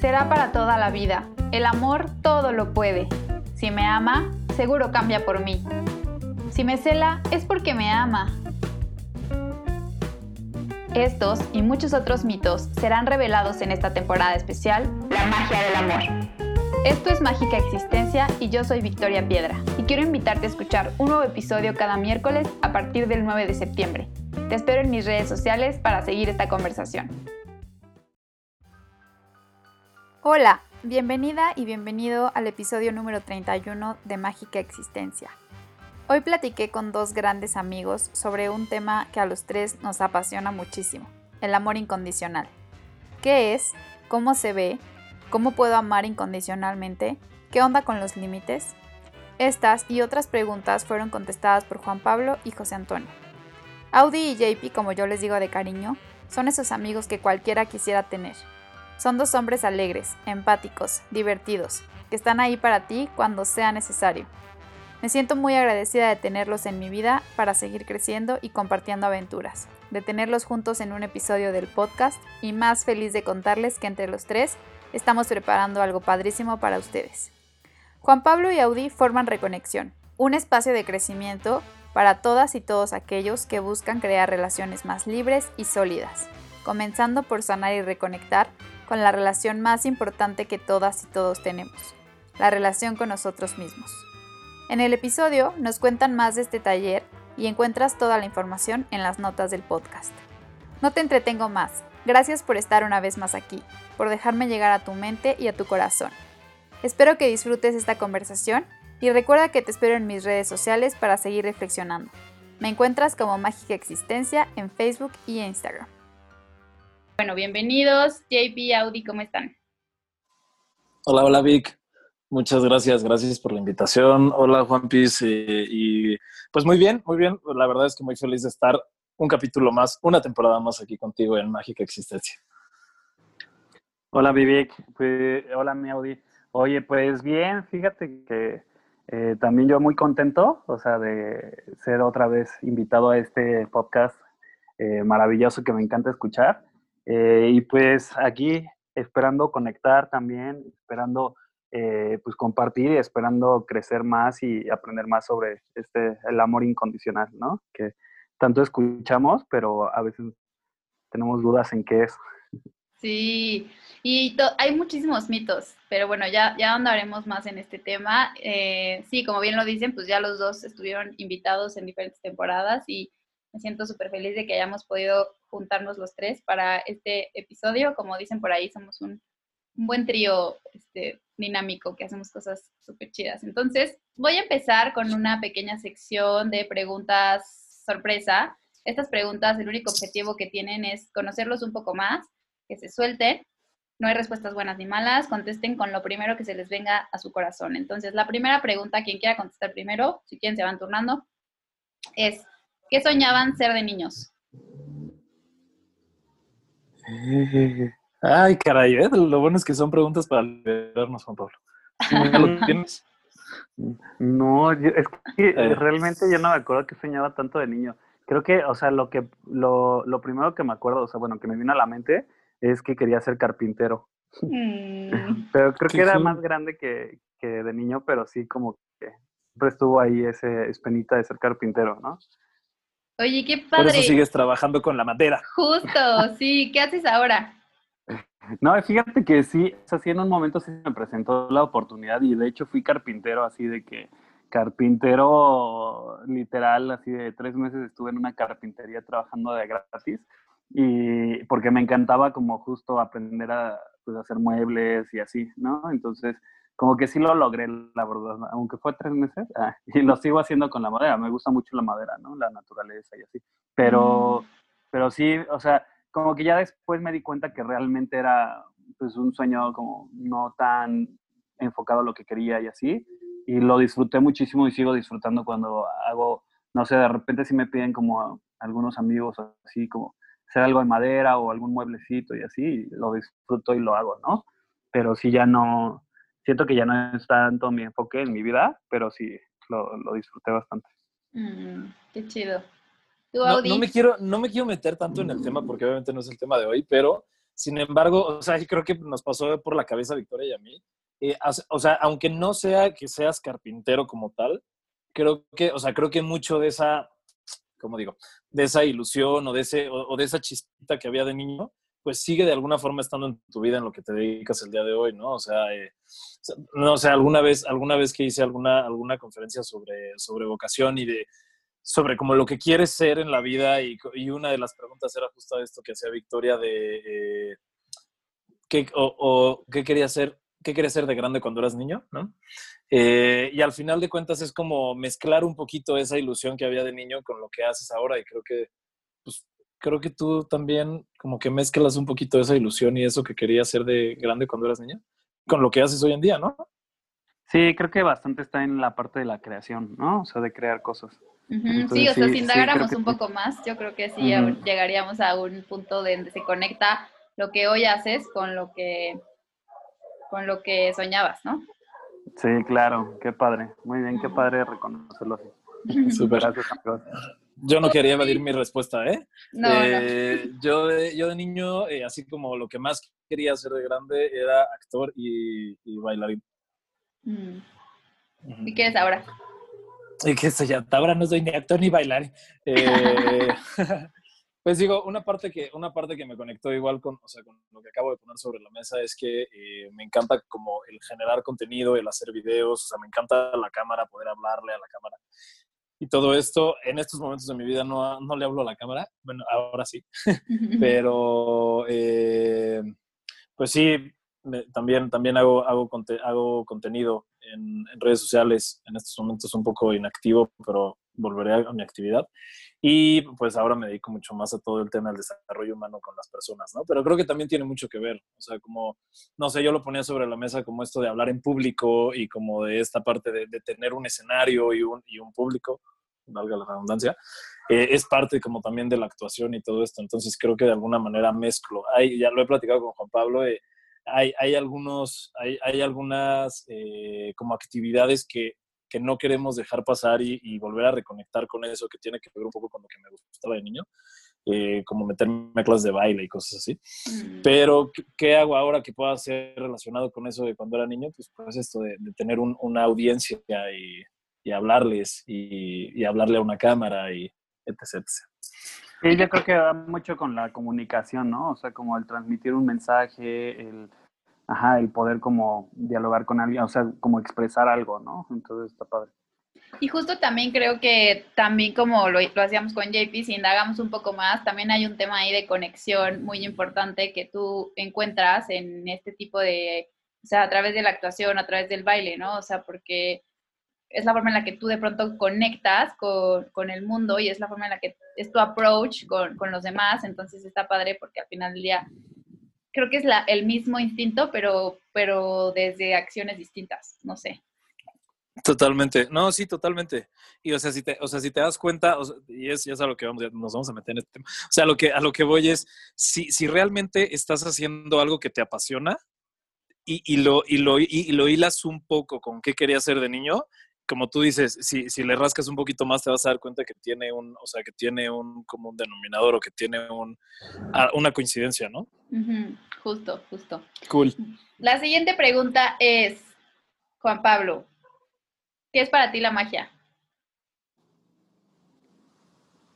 será para toda la vida. El amor todo lo puede. Si me ama, seguro cambia por mí. Si me cela, es porque me ama. Estos y muchos otros mitos serán revelados en esta temporada especial, La magia del amor. Esto es Mágica Existencia y yo soy Victoria Piedra y quiero invitarte a escuchar un nuevo episodio cada miércoles a partir del 9 de septiembre. Te espero en mis redes sociales para seguir esta conversación. Hola, bienvenida y bienvenido al episodio número 31 de Mágica Existencia. Hoy platiqué con dos grandes amigos sobre un tema que a los tres nos apasiona muchísimo, el amor incondicional. ¿Qué es? ¿Cómo se ve? ¿Cómo puedo amar incondicionalmente? ¿Qué onda con los límites? Estas y otras preguntas fueron contestadas por Juan Pablo y José Antonio. Audi y JP, como yo les digo de cariño, son esos amigos que cualquiera quisiera tener son dos hombres alegres, empáticos, divertidos, que están ahí para ti cuando sea necesario. Me siento muy agradecida de tenerlos en mi vida para seguir creciendo y compartiendo aventuras, de tenerlos juntos en un episodio del podcast y más feliz de contarles que entre los tres estamos preparando algo padrísimo para ustedes. Juan Pablo y Audi forman Reconexión, un espacio de crecimiento para todas y todos aquellos que buscan crear relaciones más libres y sólidas, comenzando por sanar y reconectar con la relación más importante que todas y todos tenemos, la relación con nosotros mismos. En el episodio nos cuentan más de este taller y encuentras toda la información en las notas del podcast. No te entretengo más. Gracias por estar una vez más aquí, por dejarme llegar a tu mente y a tu corazón. Espero que disfrutes esta conversación y recuerda que te espero en mis redes sociales para seguir reflexionando. Me encuentras como Mágica Existencia en Facebook y Instagram. Bueno, bienvenidos. JP, Audi, ¿cómo están? Hola, hola Vic. Muchas gracias, gracias por la invitación. Hola Juan Piz. Eh, y pues muy bien, muy bien. La verdad es que muy feliz de estar un capítulo más, una temporada más aquí contigo en Mágica Existencia. Hola Vivic, pues, hola mi Audi. Oye, pues bien, fíjate que eh, también yo muy contento, o sea, de ser otra vez invitado a este podcast eh, maravilloso que me encanta escuchar. Eh, y pues aquí esperando conectar también, esperando eh, pues compartir y esperando crecer más y aprender más sobre este, el amor incondicional, ¿no? Que tanto escuchamos, pero a veces tenemos dudas en qué es. Sí, y hay muchísimos mitos, pero bueno, ya, ya andaremos más en este tema. Eh, sí, como bien lo dicen, pues ya los dos estuvieron invitados en diferentes temporadas y me siento súper feliz de que hayamos podido juntarnos los tres para este episodio. Como dicen por ahí, somos un, buen trío este, dinámico que hacemos cosas súper chidas. Entonces, voy a empezar con una pequeña sección de preguntas sorpresa. Estas preguntas, el único objetivo que tienen es conocerlos un poco más, que se suelten. No hay respuestas buenas ni malas, contesten con lo primero que se les venga a su corazón. Entonces, la primera pregunta, quien quiera contestar primero, si quieren se van turnando, es, ¿Qué soñaban ser de niños? Ay, caray, ¿eh? lo bueno es que son preguntas para vernos, Juan Pablo. ¿Lo tienes? No, es que eh. realmente yo no me acuerdo que soñaba tanto de niño. Creo que, o sea, lo que lo, lo, primero que me acuerdo, o sea, bueno, que me vino a la mente es que quería ser carpintero. Mm. pero creo que era más grande que, que, de niño, pero sí como que siempre estuvo ahí ese espenita de ser carpintero, ¿no? Oye, qué padre. Por eso sigues trabajando con la madera. Justo, sí. ¿Qué haces ahora? No, fíjate que sí, así en un momento se me presentó la oportunidad y de hecho fui carpintero así de que carpintero literal, así de tres meses estuve en una carpintería trabajando de gratis y porque me encantaba como justo aprender a pues, hacer muebles y así, ¿no? Entonces como que sí lo logré, la verdad, aunque fue tres meses, ah, y lo sigo haciendo con la madera, me gusta mucho la madera, ¿no? La naturaleza y así, pero, mm. pero sí, o sea, como que ya después me di cuenta que realmente era pues un sueño como no tan enfocado a lo que quería y así, y lo disfruté muchísimo y sigo disfrutando cuando hago, no sé, de repente si me piden como algunos amigos así como hacer algo de madera o algún mueblecito y así, lo disfruto y lo hago, ¿no? Pero sí ya no, siento que ya no es tanto mi enfoque en mi vida, pero sí lo, lo disfruté bastante. Mm, qué chido. no, me quiero, no me quiero meter tanto en el tema porque obviamente no es el tema de hoy, pero Sin embargo, o sea, creo que nos pasó por la cabeza a Victoria y a mí. Eh, o sea, aunque no sea que seas carpintero como tal, creo que, o sea, creo que mucho de esa, como digo, de esa ilusión o de, ese, o, de esa chispita que había de niño, pues sigue de alguna forma estando en tu vida en lo que te dedicas el día de hoy, ¿no? O sea, eh, no sé, alguna vez, alguna vez que hice alguna, alguna conferencia sobre, sobre vocación y de sobre como lo que quieres ser en la vida y, una de las preguntas era justo esto que hacía Victoria de eh, ¿qué, o, qué quería ser qué ser de grande cuando eras niño, ¿no? Eh, y al final de cuentas es como mezclar un poquito esa ilusión que había de niño con lo que haces ahora y creo que pues, creo que tú también como que mezclas un poquito esa ilusión y eso que querías ser de grande cuando eras niño con lo que haces hoy en día, ¿no? Sí, creo que bastante está en la parte de la creación, ¿no? O sea, de crear cosas. sí, o sea, si indagáramos un poco más, yo creo que sí llegaríamos a un punto donde se conecta lo que hoy haces con lo que con lo que soñabas, ¿no? Sí, claro, qué padre. Muy bien, qué padre reconocerlo así. Súper. Gracias, amigos. Yo no quería evadir mi respuesta, ¿eh? No, eh, Yo, de, yo de niño, eh, así como lo que más quería hacer de grande era actor y, bailarín. Mm. ¿Y qué eres ahora? Y que ya, ahora no soy ni actor ni bailarín. Eh, pues digo, una parte, que, una parte que me conectó igual con, o sea, con lo que acabo de poner sobre la mesa es que me encanta como el generar contenido, el hacer videos, o sea, me encanta la cámara, poder hablarle a la cámara y todo esto. En estos momentos de mi vida no, no le hablo a la cámara, bueno, ahora sí, pero eh, pues sí, también, también hago, hago, hago contenido en, en, redes sociales, en estos momentos un poco inactivo, pero volveré a mi actividad. Y pues ahora me dedico mucho más a todo el tema del desarrollo humano con las personas, ¿no? Pero creo que también tiene mucho que ver, o sea, como, no sé, yo lo ponía sobre la mesa como esto de hablar en público y como de esta parte de, tener un escenario y un, y un público, valga la redundancia, eh, es parte como también de la actuación y todo esto. Entonces creo que de alguna manera mezclo. Hay, ya lo he platicado con Juan Pablo, eh, hay, hay, algunos, hay, hay algunas eh, como actividades que que no queremos dejar pasar y, volver a reconectar con eso que tiene que ver un poco con lo que me gustaba de niño, eh, como meterme a clases de baile y cosas así. Mm. Pero, ¿qué, hago ahora que pueda ser relacionado con eso de cuando era niño? Pues, pues esto de, tener una audiencia y, y hablarles y, hablarle a una cámara y etc. Sí, yo creo que va mucho con la comunicación, ¿no? O sea, como el transmitir un mensaje, el ajá, el poder como dialogar con alguien, o sea, como expresar algo, ¿no? Entonces está padre. Y justo también creo que también como lo, lo hacíamos con JP, si indagamos un poco más, también hay un tema ahí de conexión muy importante que tú encuentras en este tipo de, o sea, a través de la actuación, a través del baile, ¿no? O sea, porque es la forma en la que tú de pronto conectas con, con el mundo y es la forma en la que es tu approach con, con los demás, entonces está padre porque al final del día creo que es la, el mismo instinto, pero, pero desde acciones distintas, no sé. Totalmente, no, sí, totalmente. Y o sea, si te, o sea, si te das cuenta, y es, ya es a lo que vamos, nos vamos a meter en este tema. O sea, lo que, a lo que voy es, si, si realmente estás haciendo algo que te apasiona y, y lo, y, lo, y, lo hilas un poco con qué querías ser de niño, como tú dices, si, si, le rascas un poquito más te vas a dar cuenta que tiene un, o sea, que tiene un común denominador o que tiene un, una coincidencia, ¿no? Justo, justo. Cool. La siguiente pregunta es, Juan Pablo, ¿qué es para ti la magia?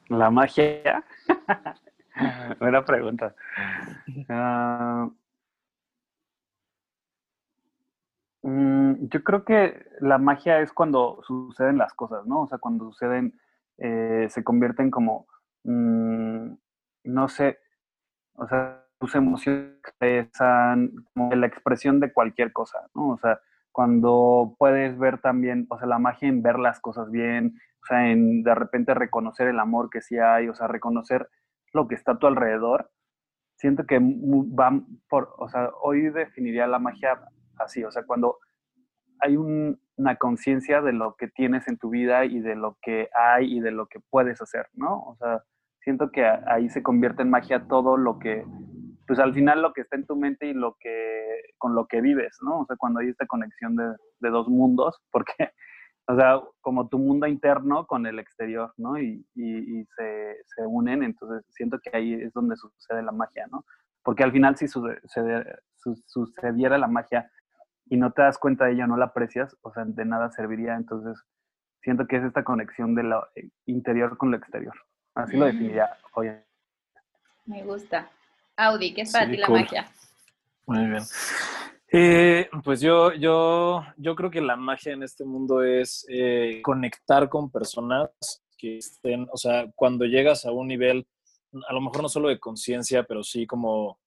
La magia. Buena pregunta. Ah, Mm, yo creo que la magia es cuando suceden las cosas, ¿no? O sea, cuando suceden, eh, se convierten como, mm, no sé, o sea, tus emociones expresan como la expresión de cualquier cosa, ¿no? O sea, cuando puedes ver también, o sea, la magia en ver las cosas bien, o sea, en de repente reconocer el amor que sí hay, o sea, reconocer lo que está a tu alrededor, siento que van por, o sea, hoy definiría la magia así, o sea, cuando hay una conciencia de lo que tienes en tu vida y de lo que hay y de lo que puedes hacer, ¿no? O sea, siento que ahí se convierte en magia todo lo que, pues al final lo que está en tu mente y lo que, con lo que vives, ¿no? O sea, cuando hay esta conexión de, de dos mundos, porque, o sea, como tu mundo interno con el exterior, ¿no? Y, y, y se, se, unen, entonces siento que ahí es donde sucede la magia, ¿no? porque al final si sucediera la magia y no te das cuenta de ella, no la aprecias, o sea, de nada serviría. Entonces, siento que es esta conexión de lo eh, interior con lo exterior. Así lo definiría hoy. Me gusta. Audi, ¿qué es para ti la magia? Muy bien. Eh, pues yo, yo, yo creo que la magia en este mundo es eh, conectar con personas que estén, o sea, cuando llegas a un nivel, a lo mejor no solo de conciencia, pero sí como,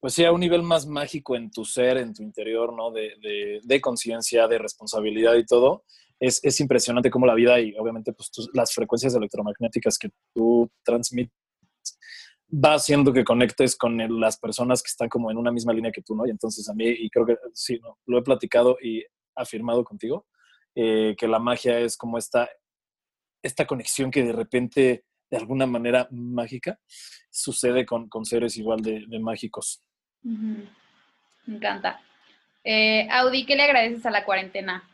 pues sí, a un nivel más mágico en tu ser, en tu interior, ¿no? De, de, conciencia, de responsabilidad y todo. Es, es, impresionante cómo la vida y obviamente pues las frecuencias electromagnéticas que tú transmites va haciendo que conectes con las personas que están como en una misma línea que tú, ¿no? Y entonces a mí, y creo que sí, ¿no? lo he platicado y afirmado contigo, eh, que la magia es como esta, esta conexión que de repente, de alguna manera mágica, sucede con, con seres igual de, mágicos. Me encanta. Eh, Audi, ¿qué le agradeces a la cuarentena?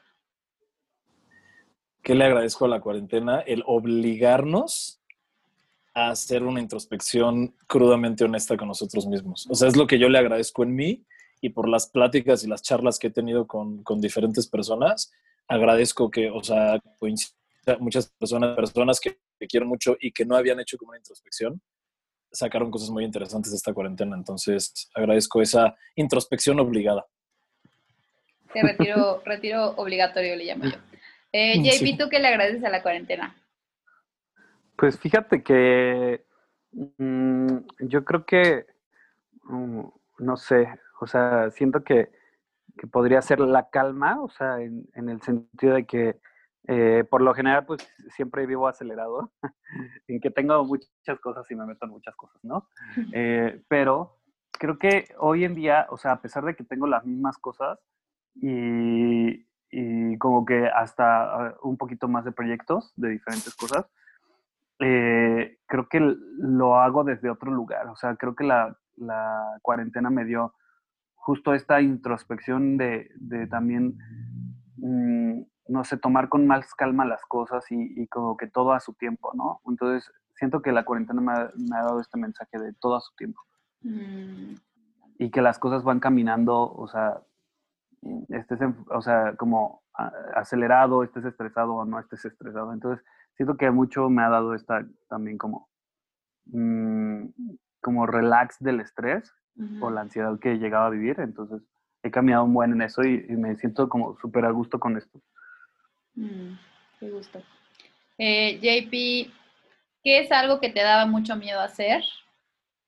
¿Qué le agradezco a la cuarentena? El obligarnos a hacer una introspección crudamente honesta con nosotros mismos. O sea, es lo que yo le agradezco en mí y por las pláticas y las charlas que he tenido con, con diferentes personas, agradezco que, o sea, muchas personas, personas que, quiero mucho y que no habían hecho como una introspección, sacaron cosas muy interesantes de esta cuarentena. Entonces, agradezco esa introspección obligada. Te retiro, retiro obligatorio, le llamo yo. Eh, JP, ¿tú qué le agradeces a la cuarentena? Pues fíjate que mm, yo creo que, mm, no sé, o sea, siento que, podría ser la calma, o sea, en, el sentido de que eh, por lo general pues siempre vivo acelerado, en que tengo muchas cosas y me meto en muchas cosas, ¿no? Eh, pero creo que hoy en día, o sea, a pesar de que tengo las mismas cosas y, y como que hasta ah, un poquito más de proyectos de diferentes cosas, eh, creo que lo hago desde otro lugar. O sea, creo que la, cuarentena me dio justo esta introspección de, también, mm, no sé, tomar con más calma las cosas y, como que todo a su tiempo, ¿no? Entonces, siento que la cuarentena me ha, dado este mensaje de todo a su tiempo. Mm. Y que las cosas van caminando, o sea, estés, o sea, como acelerado, estés estresado o no estés estresado. Entonces, siento que mucho me ha dado esta también como, mm, como relax del estrés o la ansiedad que he llegado a vivir. Entonces he cambiado un buen en eso y, me siento como súper a gusto con esto. Mm, qué gusto. Eh, JP, ¿qué es algo que te daba mucho miedo hacer,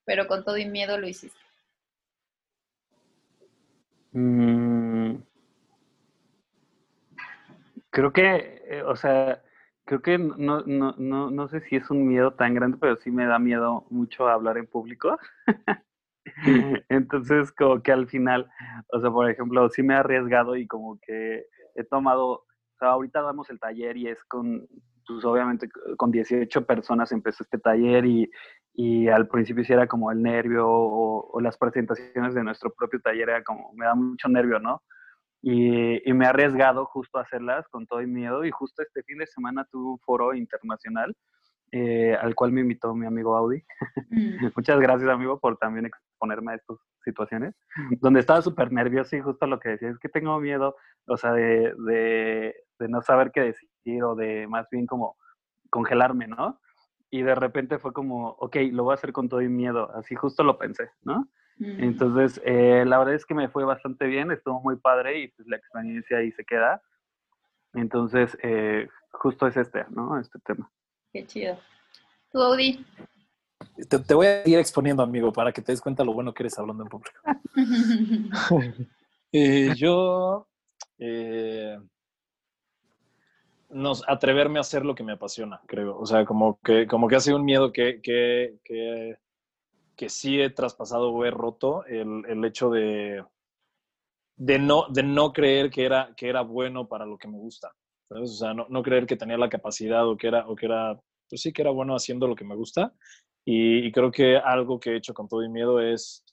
pero con todo y miedo lo hiciste? Mm. creo que, eh, o sea, creo que no, no, no, no sé si es un miedo tan grande, pero sí me da miedo mucho hablar en público. Entonces, como que al final, o sea, por ejemplo, sí me he arriesgado y como que he tomado, o sea, ahorita damos el taller y es con, pues obviamente con 18 personas empezó este taller y, y al principio sí era como el nervio o, o, las presentaciones de nuestro propio taller era como, me da mucho nervio, ¿no? Y, me he arriesgado justo a hacerlas con todo el miedo y justo este fin de semana tuve un foro internacional eh, al cual me invitó mi amigo Audi. Mm. Muchas gracias amigo por también exponerme a estas situaciones, donde estaba súper nervioso y justo lo que decía es que tengo miedo, o sea, de, de, de no saber qué decir o de más bien como congelarme, ¿no? Y de repente fue como, ok, lo voy a hacer con todo el miedo, así justo lo pensé, ¿no? Mm. Entonces, eh, la verdad es que me fue bastante bien, estuvo muy padre y pues la experiencia ahí se queda. Entonces, eh, justo es este, ¿no? Este tema. Qué chido. ¿Tú, Audi? Te, voy a ir exponiendo, amigo, para que te des cuenta lo bueno que eres hablando en público. Eh, yo, nos, atreverme a hacer lo que me apasiona, creo. O sea, como que, como que ha sido un miedo que, que, que que sí he traspasado o he roto el, el hecho de, de, no, de no creer que era, que era bueno para lo que me gusta. O sea, no, no, creer que tenía la capacidad o que era, o que era, pues sí que era bueno haciendo lo que me gusta. Y, creo que algo que he hecho con todo mi miedo es,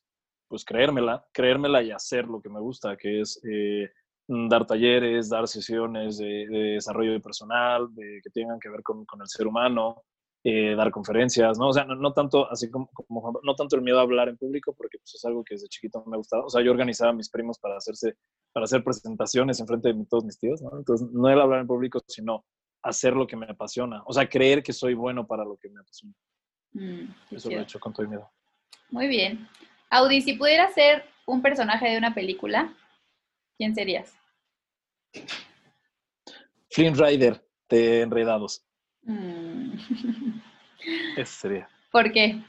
pues creérmela, creérmela y hacer lo que me gusta, que es eh, dar talleres, dar sesiones de, de, desarrollo personal, de, que tengan que ver con, con el ser humano, eh, dar conferencias, ¿no? O sea, no, tanto así como, no tanto el miedo a hablar en público, porque pues, es algo que desde chiquito me ha gustado. O sea, yo organizaba a mis primos para hacerse, para hacer presentaciones en frente de todos mis tíos, ¿no? Entonces, no el hablar en público, sino hacer lo que me apasiona. O sea, creer que soy bueno para lo que me apasiona. Mm, Eso lo he hecho con todo el miedo. Muy bien. Audi, si pudieras ser un personaje de una película, ¿quién serías? Flynn Rider de Enredados. Mm. Ese sería. ¿Por qué?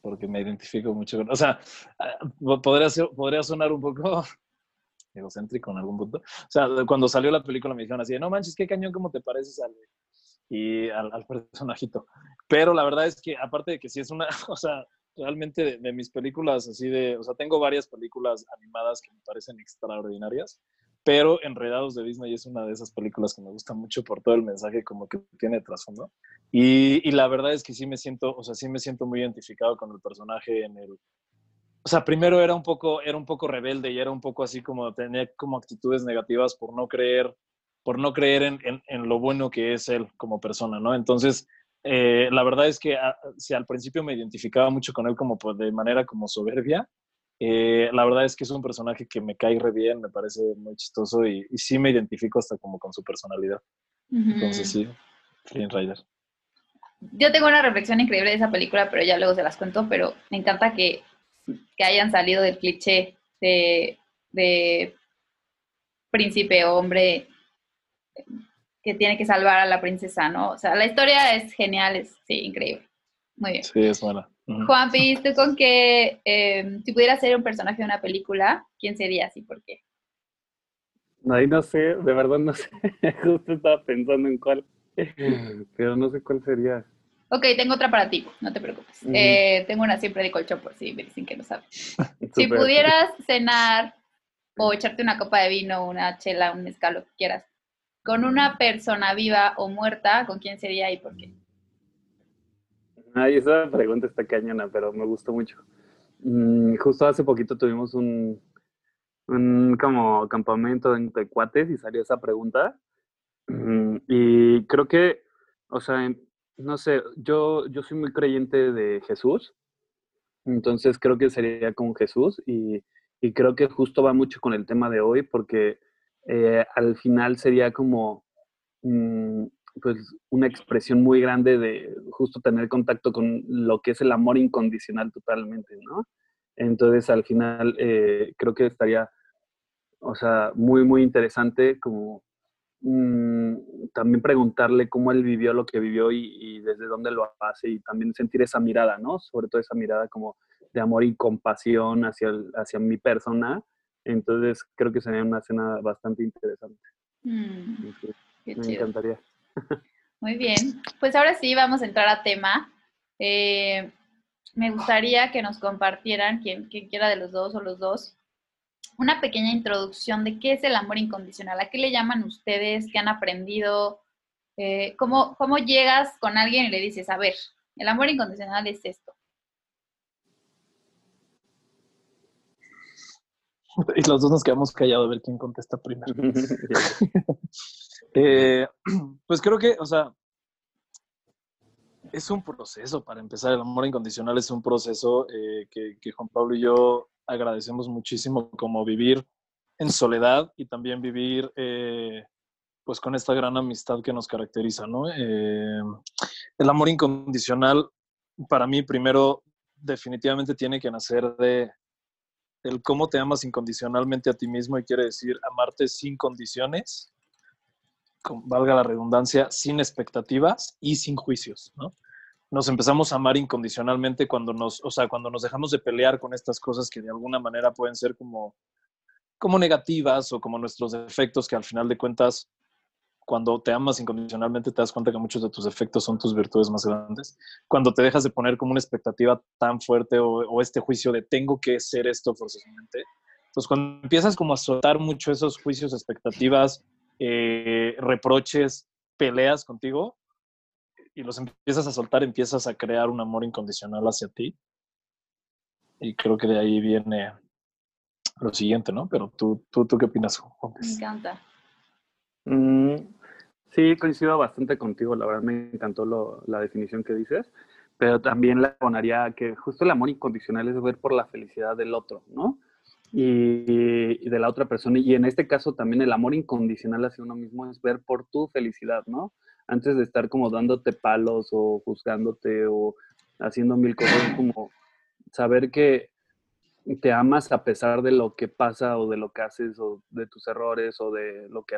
Porque me identifico mucho con... O sea, ah, podría, podría sonar un poco egocéntrico en algún punto. O sea, cuando salió la película me dijeron así, no manches, qué cañón, ¿cómo te pareces al, y al, personajito? Pero la verdad es que, aparte de que sí es una, o sea, realmente de, mis películas así de, o sea, tengo varias películas animadas que me parecen extraordinarias, pero Enredados de Disney es una de esas películas que me gusta mucho por todo el mensaje como que tiene trasfondo. Y, y, la verdad es que sí me siento, o sea, sí me siento muy identificado con el personaje en el... O sea, primero era un poco, era un poco rebelde y era un poco así como tenía como actitudes negativas por no creer, por no creer en, en lo bueno que es él como persona, ¿no? Entonces, eh, la verdad es que ah, si al principio me identificaba mucho con él como pues, de manera como soberbia, eh, la verdad es que es un personaje que me cae re bien, me parece muy chistoso y, sí me identifico hasta como con su personalidad. Entonces sí, Flynn Rider. Yo tengo una reflexión increíble de esa película, pero ya luego se las cuento, pero me encanta que, que hayan salido del cliché de, de príncipe hombre que tiene que salvar a la princesa, ¿no? O sea, la historia es genial, es sí, increíble. Muy bien. Sí, es buena. Juan, ¿tú con que em, si pudieras ser un personaje de una película, quién serías y por qué? Ahí no sé, de verdad no sé. Justo estaba pensando en cuál, pero no sé cuál sería. Ok, tengo otra para ti, no te preocupes. Eh, tengo una siempre de colchón por si me dicen que no sabes. si pudieras cenar o echarte una copa de vino, una chela, un mezcal, lo que quieras, con una persona viva o muerta, ¿con quién sería y por qué? Esa pregunta está cañona, pero me gustó mucho. Mm, justo hace poquito tuvimos un, como campamento de cuates y salió esa pregunta. Mm, y creo que, o sea, no sé, yo, yo soy muy creyente de Jesús, entonces creo que sería con Jesús y, y creo que justo va mucho con el tema de hoy porque eh, al final sería como, mm, pues una expresión muy grande de justo tener contacto con lo que es el amor incondicional totalmente, ¿no? Entonces al final eh, creo que estaría, o sea, muy, muy interesante como mm, también preguntarle cómo él vivió lo que vivió y, desde dónde lo hace y también sentir esa mirada, ¿no? Sobre todo esa mirada como de amor y compasión hacia, hacia mi persona. Entonces creo que sería una escena bastante interesante. Mm, me encantaría. Muy bien, pues ahora sí vamos a entrar a tema. Eh, me gustaría que nos compartieran, quien, quiera de los dos o los dos, una pequeña introducción de qué es el amor incondicional, a qué le llaman ustedes, qué han aprendido, eh, cómo, cómo llegas con alguien y le dices, a ver, el amor incondicional es esto. Y los dos nos quedamos callados a ver quién contesta primero. Eh, pues creo que, o sea, es un proceso para empezar. El amor incondicional es un proceso eh, que, Juan Pablo y yo agradecemos muchísimo, como vivir en soledad y también vivir eh, pues con esta gran amistad que nos caracteriza, ¿no? el amor incondicional, para mí, primero, definitivamente tiene que nacer de el cómo te amas incondicionalmente a ti mismo y quiere decir amarte sin condiciones valga la redundancia, sin expectativas y sin juicios, ¿no? Nos empezamos a amar incondicionalmente cuando nos, o sea, cuando nos dejamos de pelear con estas cosas que de alguna manera pueden ser como, como negativas o como nuestros defectos que al final de cuentas, cuando te amas incondicionalmente te das cuenta que muchos de tus defectos son tus virtudes más grandes. Cuando te dejas de poner como una expectativa tan fuerte o, o este juicio de tengo que ser esto forzosamente. Entonces, cuando empiezas como a soltar mucho esos juicios, expectativas, eh, reproches, peleas contigo y los empiezas a soltar, empiezas a crear un amor incondicional hacia ti. Y creo que de ahí viene lo siguiente, ¿no? Pero tú, tú, tú ¿qué opinas, Me encanta. Mm, Sí, coincido bastante contigo, la verdad me encantó la definición que dices, pero también le abonaría que justo el amor incondicional es ver por la felicidad del otro, ¿no? Y, de la otra persona. Y en este caso también el amor incondicional hacia uno mismo es ver por tu felicidad, ¿no? Antes de estar como dándote palos o juzgándote o haciendo mil cosas, como saber que te amas a pesar de lo que pasa o de lo que haces o de tus errores o de lo que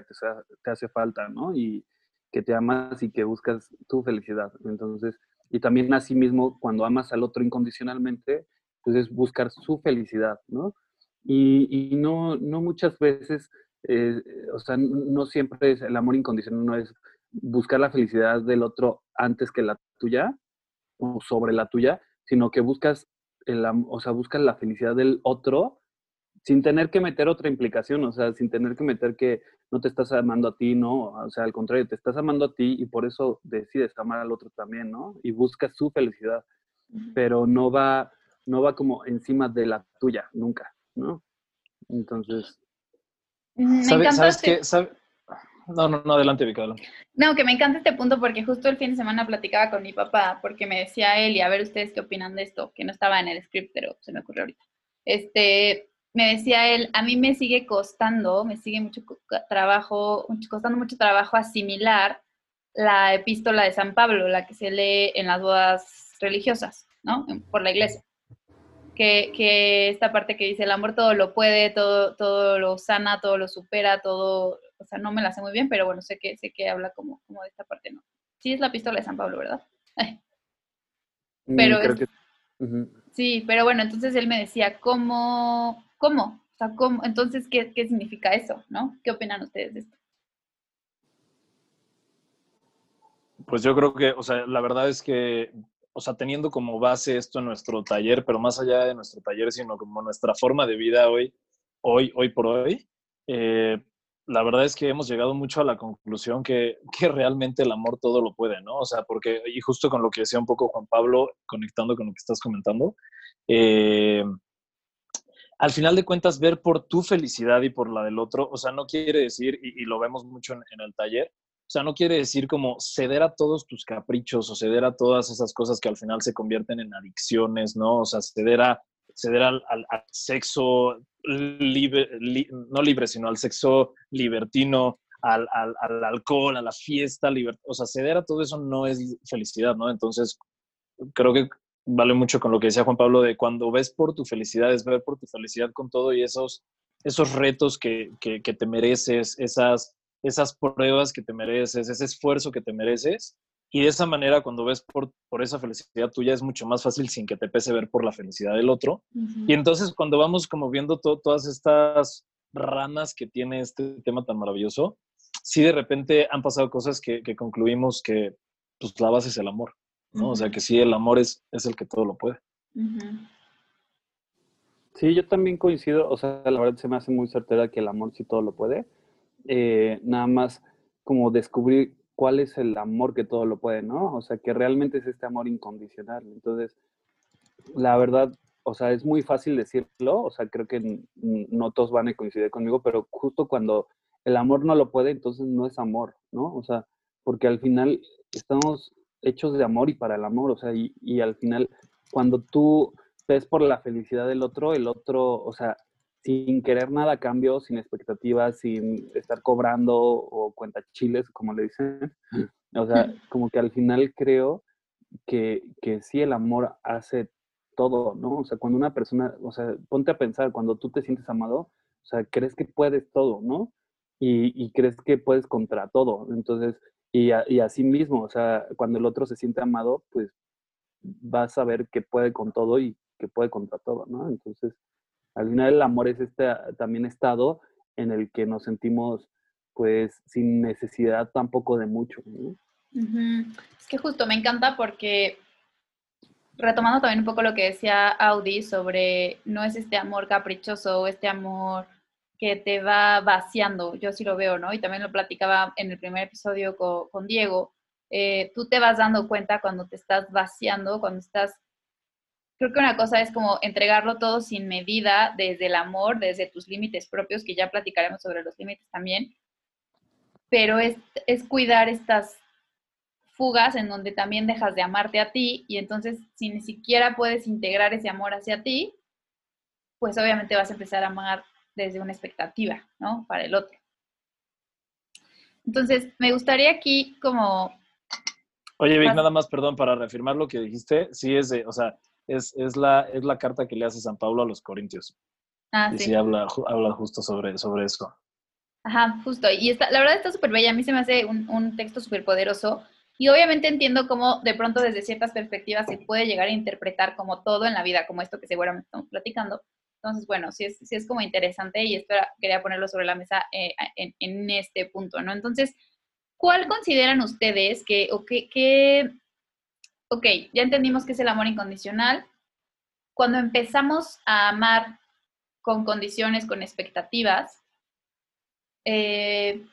te, hace falta, ¿no? Y que te amas y que buscas tu felicidad. Entonces, y también así mismo, cuando amas al otro incondicionalmente, pues es buscar su felicidad, ¿no? Y, y no, no muchas veces, eh, o sea, no siempre es el amor incondicional, no es buscar la felicidad del otro antes que la tuya o sobre la tuya, sino que buscas o sea, buscas la felicidad del otro sin tener que meter otra implicación, o sea, sin tener que meter que no te estás amando a ti, ¿no? O sea, al contrario, te estás amando a ti y por eso decides amar al otro también, ¿no? Y buscas su felicidad, pero no va, no va como encima de la tuya, nunca, ¿no? Entonces... ¿Sabes, ¿sabes qué? No, no, no, adelante, Vika, No, que me encanta este punto porque justo el fin de semana platicaba con mi papá porque me decía él, y a ver ustedes qué opinan de esto, que no estaba en el script, pero se me ocurrió ahorita. Este, me decía él, a mí me sigue costando, me sigue mucho trabajo, costando mucho trabajo asimilar la epístola de San Pablo, la que se lee en las bodas religiosas, ¿no? Por la iglesia. Que, que, esta parte que dice el amor todo lo puede, todo, todo lo sana, todo lo supera, todo o sea, no me la sé muy bien, pero bueno, sé que, sé que habla como, como de esta parte, ¿no? Sí, es la pistola de San Pablo, ¿verdad? Mm, pero Sí, pero bueno, entonces él me decía, ¿cómo? ¿Cómo? O sea, ¿cómo? Entonces, ¿qué, ¿qué significa eso? ¿No? ¿Qué opinan ustedes de esto? Pues yo creo que, o sea, la verdad es que, o sea, teniendo como base esto en nuestro taller, pero más allá de nuestro taller, sino como nuestra forma de vida hoy, hoy, hoy por hoy, eh, la verdad es que hemos llegado mucho a la conclusión que, que, realmente el amor todo lo puede, ¿no? O sea, porque, y justo con lo que decía un poco Juan Pablo, conectando con lo que estás comentando, eh, al final de cuentas, ver por tu felicidad y por la del otro, o sea, no quiere decir, y, lo vemos mucho en, el taller, o sea, no quiere decir como ceder a todos tus caprichos o ceder a todas esas cosas que al final se convierten en adicciones, ¿no? O sea, ceder a ceder al, sexo no libre, sino al sexo libertino, al, alcohol, a la fiesta, o sea, ceder a todo eso no es felicidad, ¿no? Entonces, creo que vale mucho con lo que decía Juan Pablo de cuando ves por tu felicidad, es ver por tu felicidad con todo y esos, esos retos que, que, que te mereces, esas, esas pruebas que te mereces, ese esfuerzo que te mereces, y de esa manera, cuando ves por, por esa felicidad tuya, es mucho más fácil sin que te pese ver por la felicidad del otro. Y entonces, cuando vamos como viendo todas estas ramas que tiene este tema tan maravilloso, sí de repente han pasado cosas que, concluimos que pues la base es el amor, ¿no? O sea, que sí, el amor es, es el que todo lo puede. Sí, yo también coincido, o sea, la verdad se me hace muy certera que el amor sí todo lo puede. Eh, nada más como descubrir cuál es el amor que todo lo puede, ¿no? O sea, que realmente es este amor incondicional. Entonces, la verdad, o sea, es muy fácil decirlo, o sea, creo que no todos van a coincidir conmigo, pero justo cuando el amor no lo puede, entonces no es amor, ¿no? O sea, porque al final estamos hechos de amor y para el amor, o sea, y, al final, cuando tú ves por la felicidad del otro, el otro, o sea, sin querer nada a cambio, sin expectativas, sin estar cobrando o cuenta chiles, como le dicen. O sea, como que al final creo que, que sí el amor hace todo, ¿no? O sea, cuando una persona, o sea, ponte a pensar, cuando tú te sientes amado, o sea, crees que puedes todo, ¿no? Y, crees que puedes contra todo. Entonces, y, y así mismo, o sea, cuando el otro se siente amado, pues vas a ver que puede con todo y que puede contra todo, ¿no? Entonces, al final el amor es este también estado en el que nos sentimos pues sin necesidad tampoco de mucho. Es que justo me encanta porque retomando también un poco lo que decía Audi sobre no es este amor caprichoso, este amor que te va vaciando, yo sí lo veo, ¿no? Y también lo platicaba en el primer episodio con, Diego, eh, tú te vas dando cuenta cuando te estás vaciando, cuando estás creo que una cosa es como entregarlo todo sin medida, desde el amor, desde tus límites propios, que ya platicaremos sobre los límites también. pero es, es cuidar estas fugas en donde también dejas de amarte a ti y entonces si ni siquiera puedes integrar ese amor hacia ti, pues obviamente vas a empezar a amar desde una expectativa, ¿no? Para el otro. Entonces, me gustaría aquí como... Oye, Vic, nada más, perdón, para reafirmar lo que dijiste, sí es de, o sea, es, es, la, es la carta que le hace San Pablo a los Corintios. Ah, y sí. sí habla, habla justo sobre, sobre eso. Ajá, justo. Y está, la verdad está súper bella. A mí se me hace un, un texto súper poderoso. Y obviamente entiendo cómo de pronto desde ciertas perspectivas se puede llegar a interpretar como todo en la vida, como esto que seguramente estamos platicando. Entonces, bueno, sí es, sí es como interesante y esto quería ponerlo sobre la mesa eh, en, en, este punto, ¿no? Entonces, ¿cuál consideran ustedes que, o que, que, ok, ya entendimos que es el amor incondicional? Cuando empezamos a amar con condiciones, con expectativas, eh,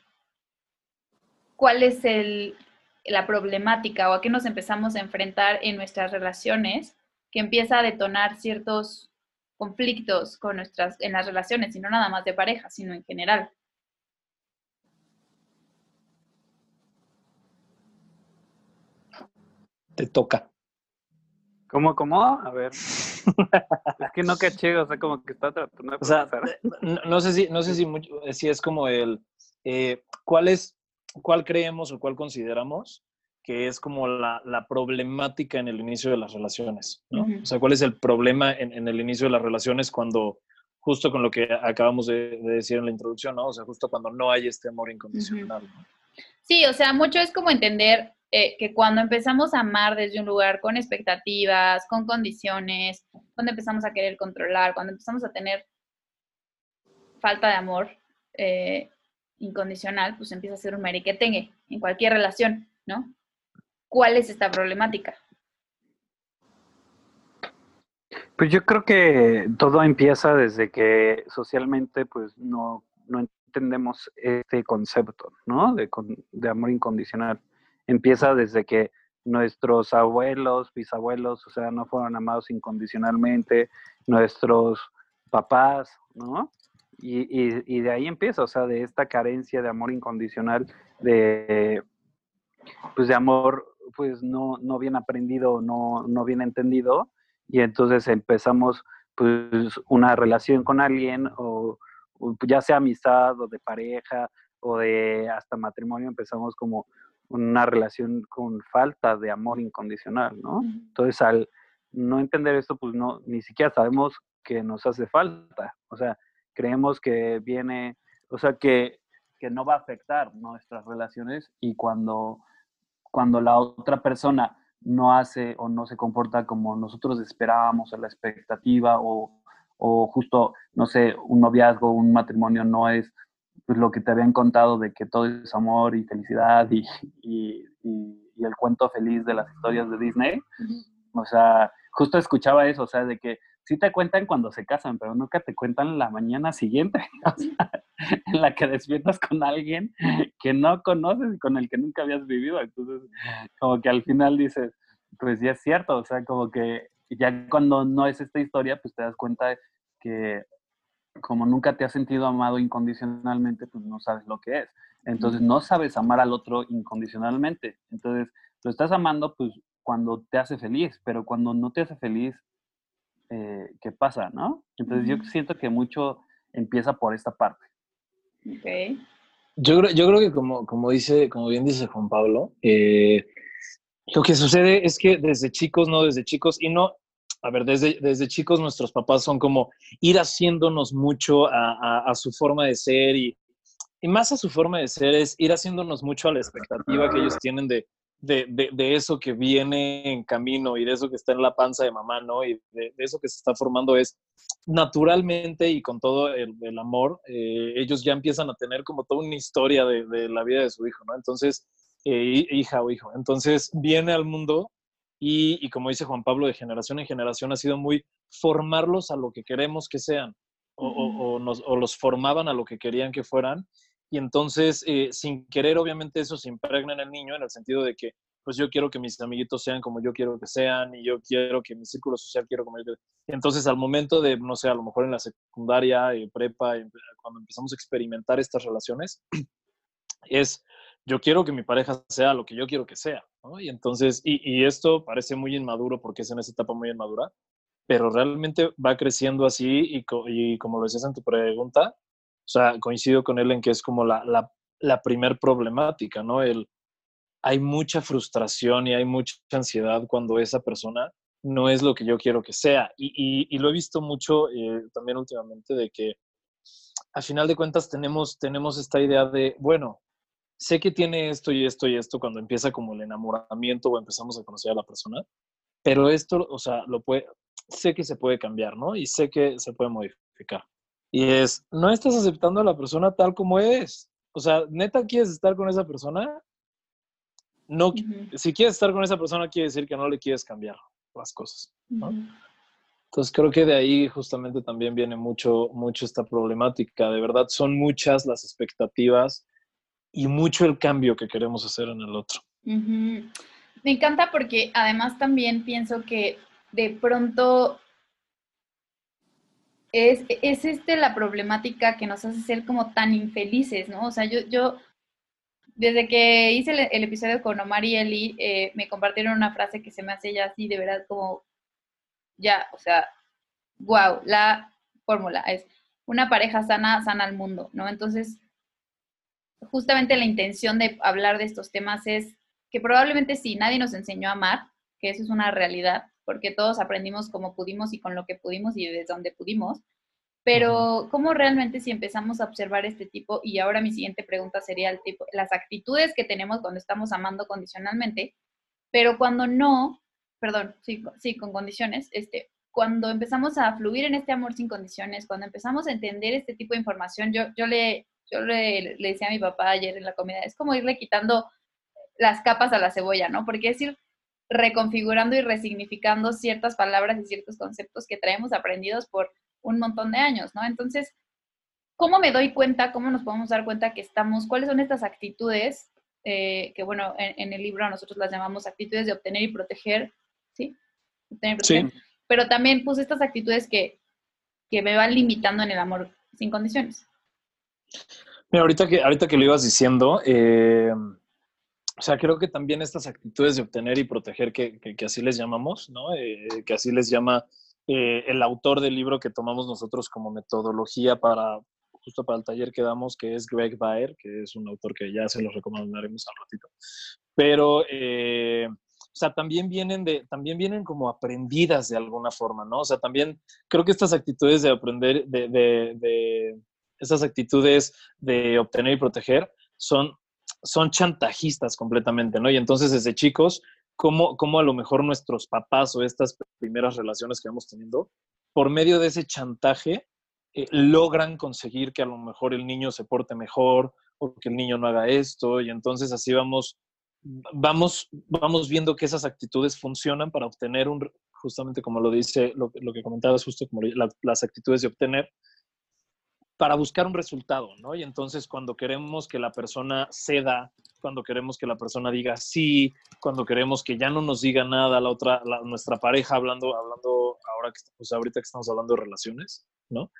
¿cuál es el, la problemática o a qué nos empezamos a enfrentar en nuestras relaciones que empieza a detonar ciertos conflictos con nuestras, en las relaciones, y no nada más de pareja, sino en general. Te toca. ¿Cómo, cómo? A ver. es que no caché, o sea, como que está tratando de o sea, no, sé si, no sé si, si es como el, eh, ¿cuál es, cuál creemos o cuál consideramos que es como la, la, problemática en el inicio de las relaciones, ¿no? O sea, ¿cuál es el problema en, en, el inicio de las relaciones cuando, justo con lo que acabamos de, de, decir en la introducción, ¿no? O sea, justo cuando no hay este amor incondicional. ¿no? Sí, o sea, mucho es como entender eh, que cuando empezamos a amar desde un lugar con expectativas, con condiciones, cuando empezamos a querer controlar, cuando empezamos a tener falta de amor eh, incondicional, pues empieza a ser un mariquetengue en cualquier relación, ¿no? ¿Cuál es esta problemática? Pues yo creo que todo empieza desde que socialmente pues no, no entendemos este concepto, ¿no? De, de, amor incondicional. Empieza desde que nuestros abuelos, bisabuelos, o sea, no fueron amados incondicionalmente, nuestros papás, ¿no? Y, y, y de ahí empieza, o sea, de esta carencia de amor incondicional, de, pues de amor pues no, no bien aprendido, no, no bien entendido, y entonces empezamos pues una relación con alguien, o, o ya sea amistad, o de pareja, o de hasta matrimonio, empezamos como una relación con falta de amor incondicional, ¿no? Entonces, al no entender esto, pues no, ni siquiera sabemos que nos hace falta. O sea, creemos que viene, o sea, que, que no va a afectar nuestras relaciones y cuando cuando la otra persona no hace o no se comporta como nosotros esperábamos a la expectativa o, o justo, no sé, un noviazgo, un matrimonio no es pues, lo que te habían contado de que todo es amor y felicidad y, y, y, y el cuento feliz de las historias de Disney. O sea, justo escuchaba eso, o sea, de que sí te cuentan cuando se casan, pero nunca te cuentan la mañana siguiente, o sea, en la que despiertas con alguien que no conoces y con el que nunca habías vivido. Entonces, como que al final dices, pues sí es cierto, o sea, como que ya cuando no es esta historia, pues te das cuenta que como nunca te has sentido amado incondicionalmente, pues no sabes lo que es. Entonces no sabes amar al otro incondicionalmente. Entonces lo estás amando pues cuando te hace feliz, pero cuando no te hace feliz, eh, ¿qué pasa, no? Entonces yo siento que mucho empieza por esta parte. Ok. Yo creo, yo creo que como, como, dice, como bien dice Juan Pablo, eh, lo que sucede es que desde chicos, no desde chicos, y no, a ver, desde, desde chicos nuestros papás son como ir haciéndonos mucho a, a, su forma de ser y, y, más a su forma de ser es ir haciéndonos mucho a la expectativa que ellos tienen de, de, de, eso que viene en camino y de eso que está en la panza de mamá, ¿no? Y de, eso que se está formando es naturalmente y con todo el, el amor, eh, ellos ya empiezan a tener como toda una historia de, la vida de su hijo, ¿no? Entonces, eh, hija o hijo. Entonces, viene al mundo y, y, como dice Juan Pablo, de generación en generación ha sido muy formarlos a lo que queremos que sean o, o, o, nos, o los formaban a lo que querían que fueran y entonces, eh, sin querer, obviamente eso se impregna en el niño en el sentido de que, pues yo quiero que mis amiguitos sean como yo quiero que sean y yo quiero que mi círculo social quiero como yo quiero. Entonces, al momento de, no sé, a lo mejor en la secundaria, eh, prepa, eh, cuando empezamos a experimentar estas relaciones, es, yo quiero que mi pareja sea lo que yo quiero que sea, ¿no? Y entonces, y, esto parece muy inmaduro porque es en esa etapa muy inmadura, pero realmente va creciendo así y, y como lo decías en tu pregunta, o sea, coincido con él en que es como la, la, la primer problemática, ¿no? El, hay mucha frustración y hay mucha ansiedad cuando esa persona no es lo que yo quiero que sea. Y, y, lo he visto mucho eh, también últimamente de que a final de cuentas tenemos, tenemos esta idea de, bueno, sé que tiene esto y esto y esto cuando empieza como el enamoramiento o empezamos a conocer a la persona, pero esto, o sea, lo puede, sé que se puede cambiar, ¿no? Y sé que se puede modificar. Y es, no estás aceptando a la persona tal como es. O sea, neta quieres estar con esa persona. No, si quieres estar con esa persona quiere decir que no le quieres cambiar las cosas, ¿no? Entonces creo que de ahí justamente también viene mucho, mucho esta problemática. De verdad, son muchas las expectativas y mucho el cambio que queremos hacer en el otro. Me encanta porque además también pienso que de pronto es, es este la problemática que nos hace ser como tan infelices, ¿no? O sea, yo, yo desde que hice el, episodio con Omar y Eli, eh, me compartieron una frase que se me hace ya así, de verdad, como, ya, o sea, wow, la fórmula es una pareja sana, sana al mundo, ¿no? Entonces, justamente la intención de hablar de estos temas es que probablemente sí, nadie nos enseñó a amar, que eso es una realidad, porque todos aprendimos como pudimos y con lo que pudimos y desde donde pudimos. Pero, ¿cómo realmente si empezamos a observar este tipo? Y ahora mi siguiente pregunta sería el tipo, las actitudes que tenemos cuando estamos amando condicionalmente, pero cuando no, perdón, sí, sí, con condiciones, este, cuando empezamos a fluir en este amor sin condiciones, cuando empezamos a entender este tipo de información, yo, yo, le, yo le, le decía a mi papá ayer en la comida, es como irle quitando las capas a la cebolla, ¿no? Porque es ir reconfigurando y resignificando ciertas palabras y ciertos conceptos que traemos aprendidos por un montón de años, ¿no? Entonces, ¿cómo me doy cuenta, cómo nos podemos dar cuenta que estamos, cuáles son estas actitudes, eh, que bueno, en, el libro nosotros las llamamos actitudes de obtener y proteger, ¿sí? Obtener y proteger. Sí. Pero también puse estas actitudes que, que me van limitando en el amor sin condiciones. Mira, ahorita que, ahorita que lo ibas diciendo, eh, o sea, creo que también estas actitudes de obtener y proteger, que, que, así les llamamos, ¿no? Eh, que así les llama eh, el autor del libro que tomamos nosotros como metodología para, justo para el taller que damos, que es Greg Baer, que es un autor que ya se los recomendaremos al ratito. Pero, eh, o sea, también vienen, de, también vienen como aprendidas de alguna forma, ¿no? O sea, también creo que estas actitudes de aprender, de, de, de estas actitudes de obtener y proteger son son chantajistas completamente, ¿no? Y entonces desde chicos, ¿cómo, cómo a lo mejor nuestros papás o estas primeras relaciones que vamos teniendo, por medio de ese chantaje, eh, logran conseguir que a lo mejor el niño se porte mejor o que el niño no haga esto y entonces así vamos, vamos, vamos viendo que esas actitudes funcionan para obtener un, justamente como lo dice, lo, lo que comentabas justo como las actitudes de obtener, para buscar un resultado, ¿no? Y entonces cuando queremos que la persona ceda, cuando queremos que la persona diga sí, cuando queremos que ya no nos diga nada la otra, nuestra pareja, hablando, hablando ahora que, pues ahorita que estamos hablando de relaciones, ¿no?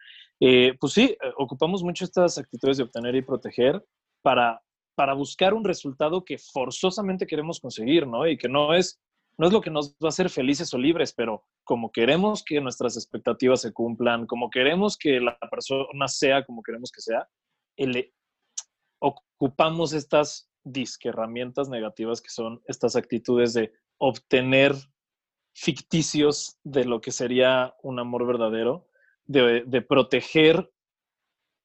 Eh, pues sí, eh, ocupamos mucho estas actitudes de obtener y proteger para, para buscar un resultado que forzosamente queremos conseguir, ¿no? Y que no es no es lo que nos va a hacer felices o libres, pero como queremos que nuestras expectativas se cumplan, como queremos que la persona sea como queremos que sea, ocupamos estas disque herramientas negativas que son estas actitudes de obtener ficticios de lo que sería un amor verdadero, de, proteger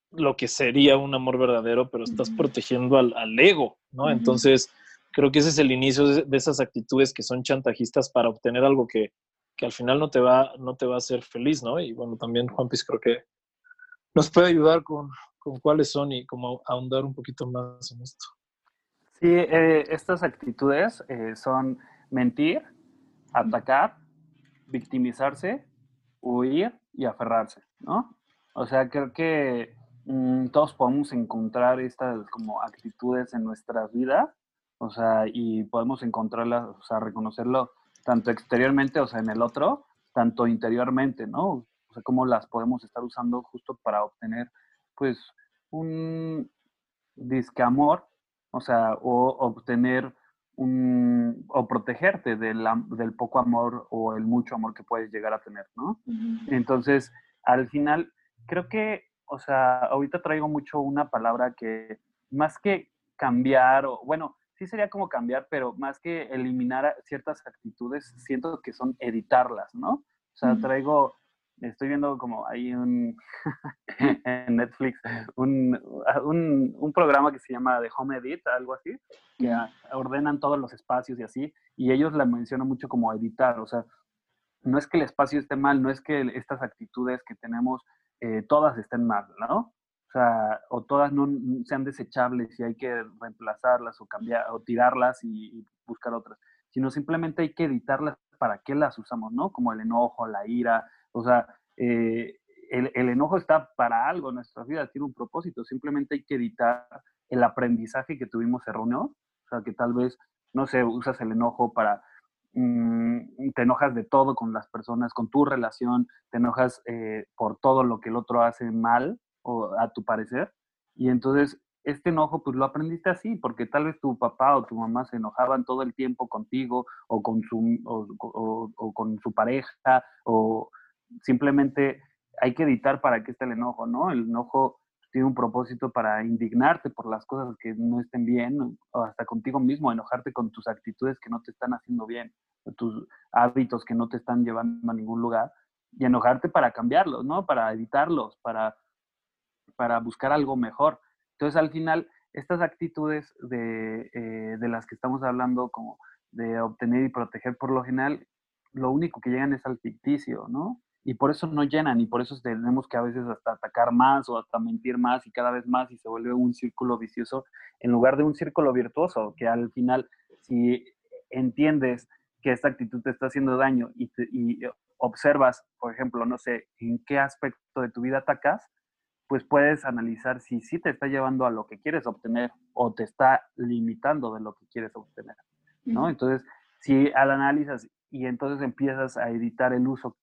lo que sería un amor verdadero, pero estás protegiendo al, ego, ¿no? Entonces, creo que ese es el inicio de, esas actitudes que son chantajistas para obtener algo que, que, al final no te, va, no te va a hacer feliz, ¿no? Y bueno, también Juan Piz creo que nos puede ayudar con, con cuáles son y como ahondar un poquito más en esto. Sí, eh, estas actitudes eh, son mentir, atacar, victimizarse, huir y aferrarse, ¿no? O sea, creo que mm, todos podemos encontrar estas como actitudes en nuestras vidas o sea, y podemos encontrarla, o sea, reconocerlo tanto exteriormente, o sea, en el otro, tanto interiormente, ¿no? O sea, cómo las podemos estar usando justo para obtener, pues, un disque amor, O sea, o obtener un, o protegerte del, del poco amor o el mucho amor que puedes llegar a tener, ¿no? Entonces, al final, creo que, o sea, ahorita traigo mucho una palabra que más que cambiar, o bueno, sí sería como cambiar, pero más que eliminar ciertas actitudes, siento que son editarlas, ¿no? O sea, traigo, estoy viendo como hay un, en Netflix, un, un, un, programa que se llama The Home Edit, algo así, que ordenan todos los espacios y así, y ellos la mencionan mucho como editar, o sea, no es que el espacio esté mal, no es que estas actitudes que tenemos eh, todas estén mal, ¿no? O sea, o todas no sean desechables y hay que reemplazarlas o cambiar o tirarlas y, buscar otras, sino simplemente hay que editarlas para qué las usamos, ¿no? Como el enojo, la ira, o sea, eh, el, el, enojo está para algo en nuestra vida, tiene un propósito, simplemente hay que editar el aprendizaje que tuvimos erróneo, o sea, que tal vez, no sé, usas el enojo para, mm, te enojas de todo con las personas, con tu relación, te enojas eh, por todo lo que el otro hace mal, o a tu parecer, y entonces este enojo pues lo aprendiste así, porque tal vez tu papá o tu mamá se enojaban todo el tiempo contigo o con su, o, con su pareja, o simplemente hay que editar para que esté el enojo, ¿no? El enojo tiene un propósito para indignarte por las cosas que no estén bien, o hasta contigo mismo, enojarte con tus actitudes que no te están haciendo bien, tus hábitos que no te están llevando a ningún lugar, y enojarte para cambiarlos, ¿no? Para evitarlos, para para buscar algo mejor. Entonces, al final, estas actitudes de, eh, de, las que estamos hablando, como de obtener y proteger, por lo general, lo único que llegan es al ficticio, ¿no? Y por eso no llenan, y por eso tenemos que a veces hasta atacar más o hasta mentir más y cada vez más y se vuelve un círculo vicioso en lugar de un círculo virtuoso, que al final, si entiendes que esta actitud te está haciendo daño y, y observas, por ejemplo, no sé, en qué aspecto de tu vida atacas, pues puedes analizar si sí te está llevando a lo que quieres obtener o te está limitando de lo que quieres obtener, ¿no? Entonces, si al analizas y entonces empiezas a editar el uso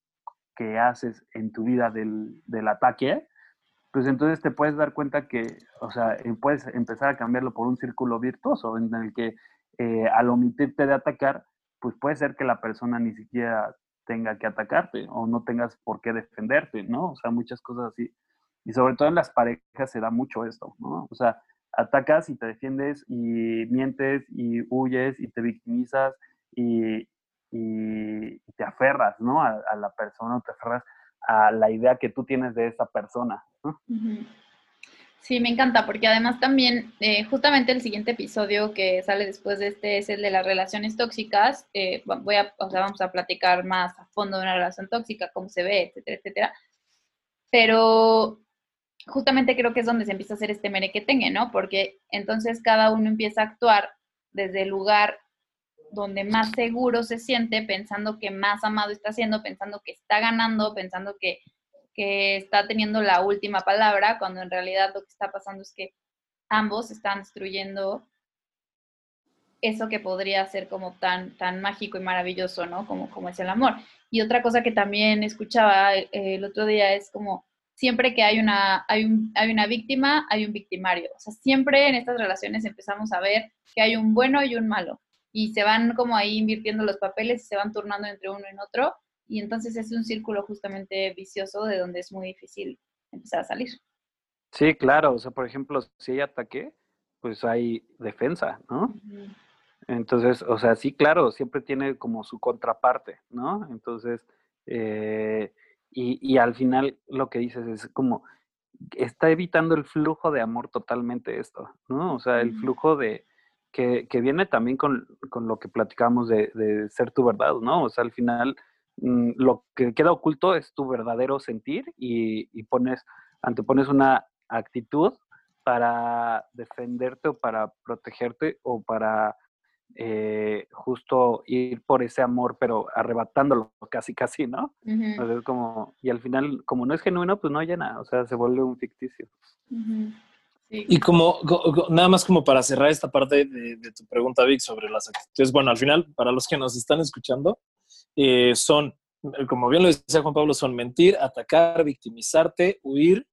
que haces en tu vida del, del ataque, pues entonces te puedes dar cuenta que, o sea, eh, puedes empezar a cambiarlo por un círculo virtuoso en el que eh, al omitirte de atacar, pues puede ser que la persona ni siquiera tenga que atacarte o no tengas por qué defenderte, ¿no? O sea, muchas cosas así. Y sobre todo en las parejas se da mucho esto, ¿no? O sea, atacas y te defiendes y mientes y huyes y te victimizas y, y te aferras, ¿no? A, la persona, te aferras a la idea que tú tienes de esa persona. Sí, me encanta, porque además también, eh, justamente el siguiente episodio que sale después de este es el de las relaciones tóxicas. Eh, voy a, o sea, vamos a platicar más a fondo de una relación tóxica, cómo se ve, etcétera, etcétera. Pero justamente creo que es donde se empieza a hacer este merequetengue, ¿no? Porque entonces cada uno empieza a actuar desde el lugar donde más seguro se siente, pensando que más amado está siendo, pensando que está ganando, pensando que, que está teniendo la última palabra, cuando en realidad lo que está pasando es que ambos están destruyendo eso que podría ser como tan, tan mágico y maravilloso, ¿no? Como, como es el amor. Y otra cosa que también escuchaba eh, el otro día es como siempre que hay una, hay, hay una víctima, hay un victimario. O sea, siempre en estas relaciones empezamos a ver que hay un bueno y un malo. Y se van como ahí invirtiendo los papeles y se van turnando entre uno y otro. Y entonces es un círculo justamente vicioso de donde es muy difícil empezar a salir. Sí, claro. O sea, por ejemplo, si hay ataque, pues hay defensa, ¿no? Entonces, o sea, sí, claro, siempre tiene como su contraparte, ¿no? Entonces, eh, y, al final lo que dices es como, está evitando el flujo de amor totalmente esto, ¿no? O sea, el flujo de, que, viene también con, lo que platicamos de, ser tu verdad, ¿no? O sea, al final mm, lo que queda oculto es tu verdadero sentir y, y pones, antepones una actitud para defenderte o para protegerte o para eh, justo ir por ese amor, pero arrebatándolo casi, casi, ¿no? como, y al final, como no es genuino, pues no llena, o sea, se vuelve un ficticio. Y como, nada más como para cerrar esta parte de, tu pregunta, Vic, sobre las actitudes, bueno, al final, para los que nos están escuchando, eh, son, como bien lo decía Juan Pablo, son mentir, atacar, victimizarte, huir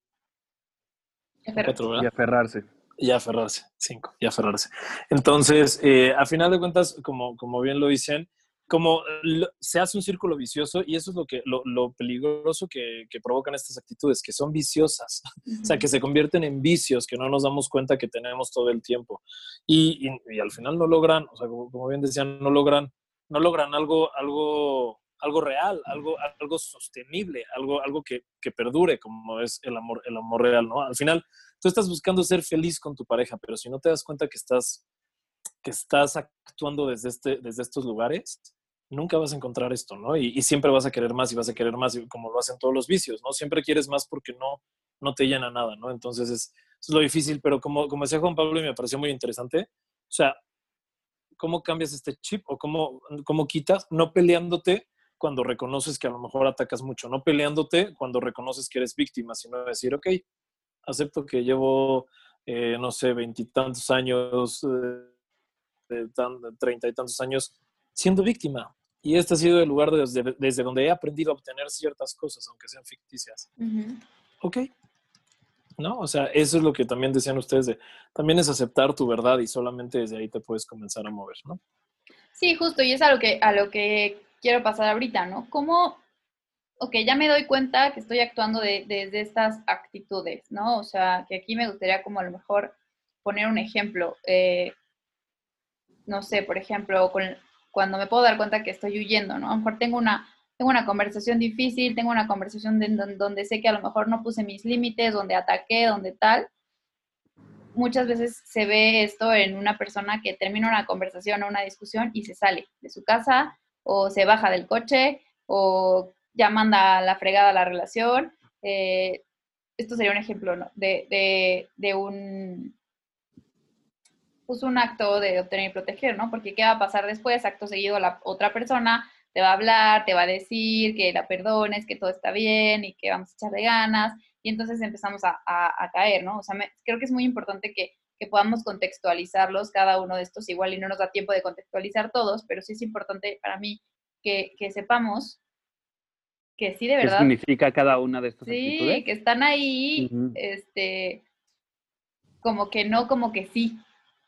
y aferrarse. Y aferrarse, cinco, y aferrarse. Entonces, eh, a final de cuentas, como, como bien lo dicen, como se hace un círculo vicioso y eso es lo, que, lo, peligroso que, provocan estas actitudes, que son viciosas, o sea, que se convierten en vicios que no nos damos cuenta que tenemos todo el tiempo. Y, al final no logran, o sea, como, bien decían, no logran, no logran algo, algo, algo real, algo, algo sostenible, algo, algo que, que perdure, como es el amor, el amor real, ¿no? Al final, tú estás buscando ser feliz con tu pareja, pero si no te das cuenta que estás que estás actuando desde, este, desde estos lugares, nunca vas a encontrar esto, ¿no? Y, siempre vas a querer más y vas a querer más, como lo hacen todos los vicios, ¿no? Siempre quieres más porque no, no te llena nada, ¿no? Entonces es, es lo difícil, pero como, como decía Juan Pablo y me pareció muy interesante, o sea, ¿cómo cambias este chip o cómo, cómo quitas? No peleándote cuando reconoces que a lo mejor atacas mucho, no peleándote cuando reconoces que eres víctima, sino decir, ok, acepto que llevo, eh, no sé, veintitantos años, eh, treinta y tantos años siendo víctima. Y este ha sido el lugar desde, desde donde he aprendido a obtener ciertas cosas, aunque sean ficticias. Ok. ¿No? O sea, eso es lo que también decían ustedes, de, también es aceptar tu verdad y solamente desde ahí te puedes comenzar a mover, ¿no? Sí, justo, y es a lo que, a lo que quiero pasar ahorita, ¿no? ¿Cómo, ok, ya me doy cuenta que estoy actuando desde de, estas actitudes, ¿no? O sea, que aquí me gustaría como a lo mejor poner un ejemplo. Eh, no sé, por ejemplo, con, cuando me puedo dar cuenta que estoy huyendo, ¿no? A lo mejor tengo una, tengo una conversación difícil, tengo una conversación donde, sé que a lo mejor no puse mis límites, donde ataqué, donde tal. Muchas veces se ve esto en una persona que termina una conversación o una discusión y se sale de su casa o se baja del coche o ya manda la fregada la relación. Eh, esto sería un ejemplo ¿no? de, de un puso un acto de obtener y proteger, ¿no? Porque ¿qué va a pasar después? Acto seguido, la otra persona te va a hablar, te va a decir que la perdones, que todo está bien y que vamos a echarle ganas. Y entonces empezamos a, caer, ¿no? O sea, creo que es muy importante que, podamos contextualizarlos cada uno de estos, igual y no nos da tiempo de contextualizar todos, pero sí es importante para mí que, sepamos que sí de verdad. ¿Qué significa cada una de estas sí, que están ahí, este, como que no, como que sí,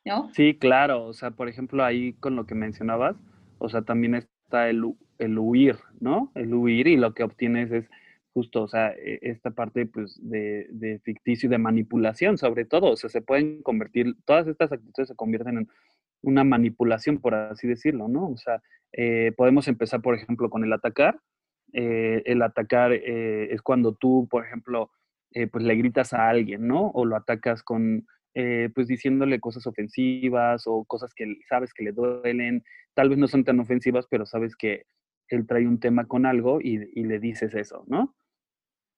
¿no? Sí, claro, o sea, por ejemplo, ahí con lo que mencionabas, o sea, también está el, el huir, ¿no? El huir y lo que obtienes es justo, o sea, e, esta parte pues de, de, ficticio y de manipulación sobre todo, o sea, se pueden convertir, todas estas actitudes se convierten en una manipulación, por así decirlo, ¿no? O sea, eh, podemos empezar, por ejemplo, con el atacar. Eh, el atacar eh, es cuando tú, por ejemplo, pues le gritas a alguien, ¿no? O lo atacas con, eh, pues diciéndole cosas ofensivas o cosas que sabes que le duelen, tal vez no son tan ofensivas, pero sabes que él trae un tema con algo y, le dices eso, ¿no?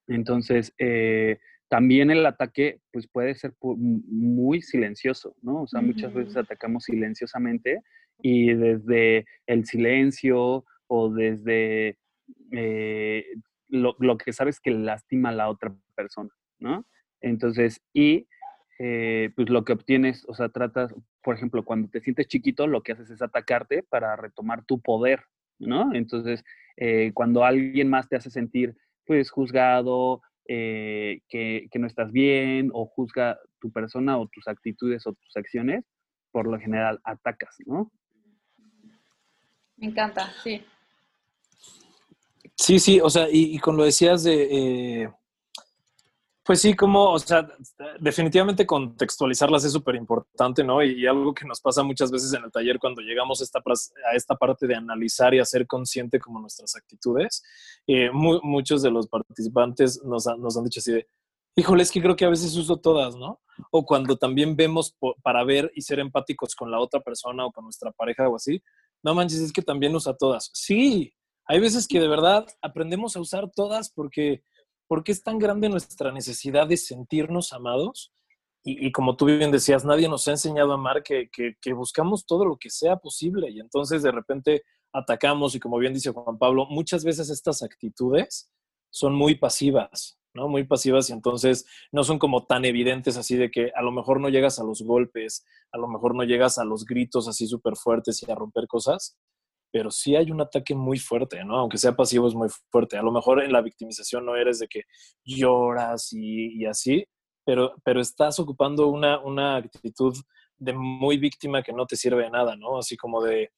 Entonces, eh, también el ataque pues puede ser muy silencioso, ¿no? O sea, muchas veces atacamos silenciosamente y desde el silencio o desde eh, lo, lo, que sabes que lastima a la otra persona, ¿no? Entonces, y eh, pues lo que obtienes, o sea, tratas, por ejemplo, cuando te sientes chiquito, lo que haces es atacarte para retomar tu poder, ¿no? Entonces, eh, cuando alguien más te hace sentir, pues, juzgado, eh, que, que, no estás bien, o juzga tu persona o tus actitudes o tus acciones, por lo general atacas, ¿no? Me encanta, sí. Sí, sí, o sea, y, y con lo decías de pues sí, como, o sea, definitivamente contextualizarlas es súper importante, ¿no? Y, algo que nos pasa muchas veces en el taller cuando llegamos a esta, parte de analizar y hacer consciente como nuestras actitudes, eh, muchos de los participantes nos, nos han dicho así de, híjole, es que creo que a veces uso todas, ¿no? O cuando también vemos para ver y ser empáticos con la otra persona o con nuestra pareja o así, no manches, es que también usa todas. Sí, hay veces que de verdad aprendemos a usar todas porque ¿Por qué es tan grande nuestra necesidad de sentirnos amados? Y, como tú bien decías, nadie nos ha enseñado a amar que, buscamos todo lo que sea posible y entonces de repente atacamos y como bien dice Juan Pablo, muchas veces estas actitudes son muy pasivas, ¿no? Muy pasivas y entonces no son como tan evidentes así de que a lo mejor no llegas a los golpes, a lo mejor no llegas a los gritos así súper fuertes y a romper cosas, pero sí hay un ataque muy fuerte, ¿no? Aunque sea pasivo es muy fuerte. A lo mejor en la victimización no eres de que lloras y, así, pero, pero estás ocupando una, una actitud de muy víctima que no te sirve de nada, ¿no? Así como de,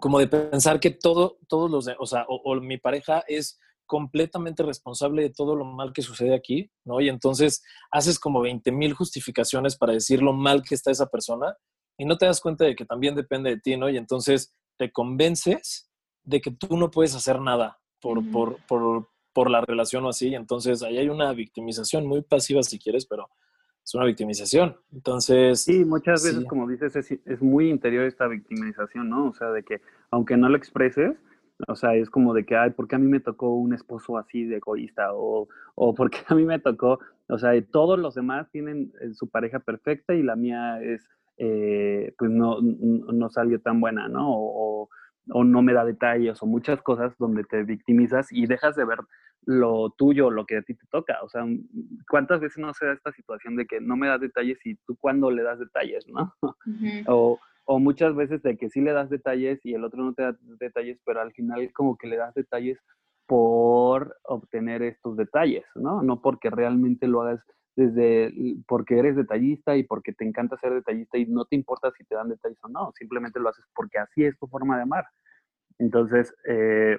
como de pensar que todo, todos los, o sea, o, mi pareja es completamente responsable de todo lo mal que sucede aquí, ¿no? Y entonces haces como 20 mil justificaciones para decir lo mal que está esa persona y no te das cuenta de que también depende de ti, ¿no? Y entonces te convences de que tú no puedes hacer nada por, por, por, por la relación o así. Entonces ahí hay una victimización muy pasiva si quieres, pero es una victimización. Entonces... Sí, muchas veces, como dices, es, muy interior esta victimización, ¿no? O sea, de que aunque no lo expreses, o sea, es como de que, ay, ¿por qué a mí me tocó un esposo así de egoísta? O, o ¿por qué a mí me tocó? O sea, todos los demás tienen eh, su pareja perfecta y la mía es, eh, pues no, no salió tan buena, ¿no? O, o no me da detalles o muchas cosas donde te victimizas y dejas de ver lo tuyo, lo que a ti te toca. O sea, ¿cuántas veces no se da esta situación de que no me das detalles y tú cuándo le das detalles, ¿no? o, o, muchas veces de que sí le das detalles y el otro no te da detalles, pero al final como que le das detalles por obtener estos detalles, ¿no? No porque realmente lo hagas desde porque eres detallista y porque te encanta ser detallista y no te importa si te dan detalles o no, simplemente lo haces porque así es tu forma de amar. Entonces, eh,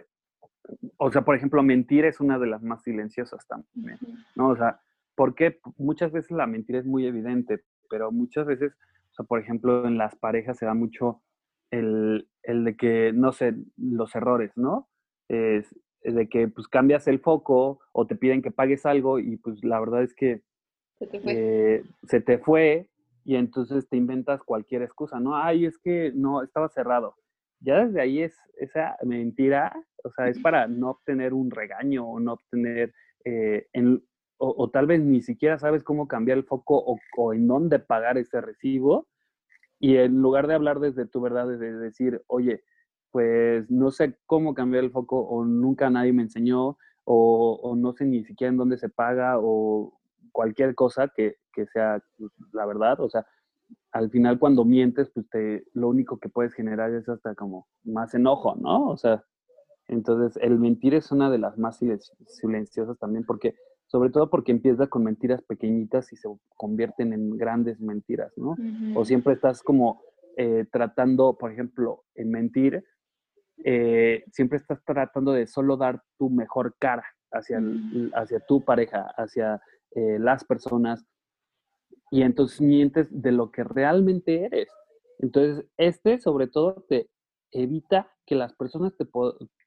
o sea, por ejemplo, mentir es una de las más silenciosas también, ¿no? O sea, porque muchas veces la mentira es muy evidente, pero muchas veces, o sea, por ejemplo, en las parejas se da mucho el, el de que, no sé, los errores, ¿no? Es, de que pues cambias el foco o te piden que pagues algo y pues la verdad es que se te fue, eh, se te fue y entonces te inventas cualquier excusa, ¿no? Ay, es que no, estaba cerrado ya desde ahí es esa mentira, o sea, es para no obtener un regaño o no obtener, eh, o, tal vez ni siquiera sabes cómo cambiar el foco o, en dónde pagar ese recibo. Y en lugar de hablar desde tu verdad, de decir, oye, pues no sé cómo cambiar el foco o nunca nadie me enseñó o, o no sé ni siquiera en dónde se paga o cualquier cosa que, que sea pues, la verdad, o sea, al final cuando mientes, pues te, lo único que puedes generar es hasta como más enojo, ¿no? O sea, entonces el mentir es una de las más silenciosas también, porque, sobre todo porque empieza con mentiras pequeñitas y se convierten en grandes mentiras, ¿no? O siempre estás como eh, tratando, por ejemplo, en mentir, eh, siempre estás tratando de solo dar tu mejor cara hacia, hacia tu pareja, hacia eh, las personas, y entonces mientes de lo que realmente eres. Entonces, este sobre todo te evita que las personas te,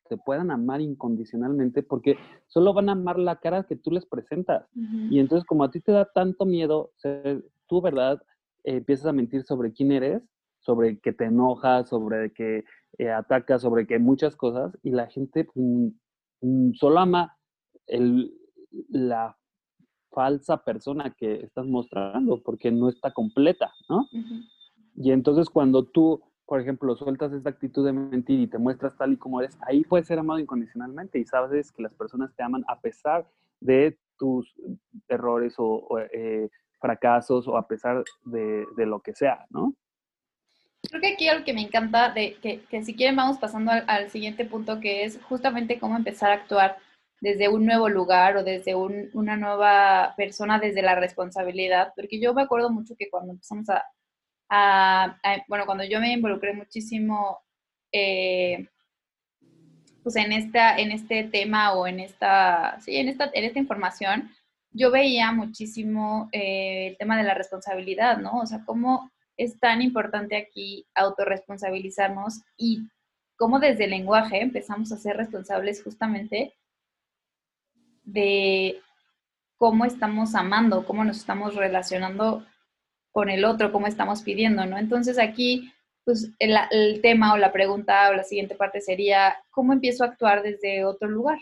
te puedan amar incondicionalmente porque solo van a amar la cara que tú les presentas. Y entonces, como a ti te da tanto miedo ser tú, ¿verdad? empiezas a mentir sobre quién eres, sobre que te enojas, sobre que eh, atacas, sobre que muchas cosas, y la gente mm, mm, solo ama el, la falsa persona que estás mostrando porque no está completa, ¿no? Y entonces cuando tú, por ejemplo, sueltas esta actitud de mentir y te muestras tal y como eres, ahí puedes ser amado incondicionalmente y sabes que las personas te aman a pesar de tus errores o, eh, fracasos o a pesar de, lo que sea, ¿no? Creo que aquí algo que me encanta, de que, que si quieren vamos pasando al, siguiente punto, que es justamente cómo empezar a actuar desde un nuevo lugar o desde una nueva persona, desde la responsabilidad, porque yo me acuerdo mucho que cuando empezamos a, bueno, cuando yo me involucré muchísimo, eh, pues en, esta, en este tema o en esta, sí, en esta, en esta información, yo veía muchísimo eh, el tema de la responsabilidad, ¿no? O sea, cómo es tan importante aquí autorresponsabilizarnos y cómo desde el lenguaje empezamos a ser responsables justamente de cómo estamos amando, cómo nos estamos relacionando con el otro, cómo estamos pidiendo, ¿no? Entonces aquí, pues el, tema o la pregunta o la siguiente parte sería, ¿cómo empiezo a actuar desde otro lugar?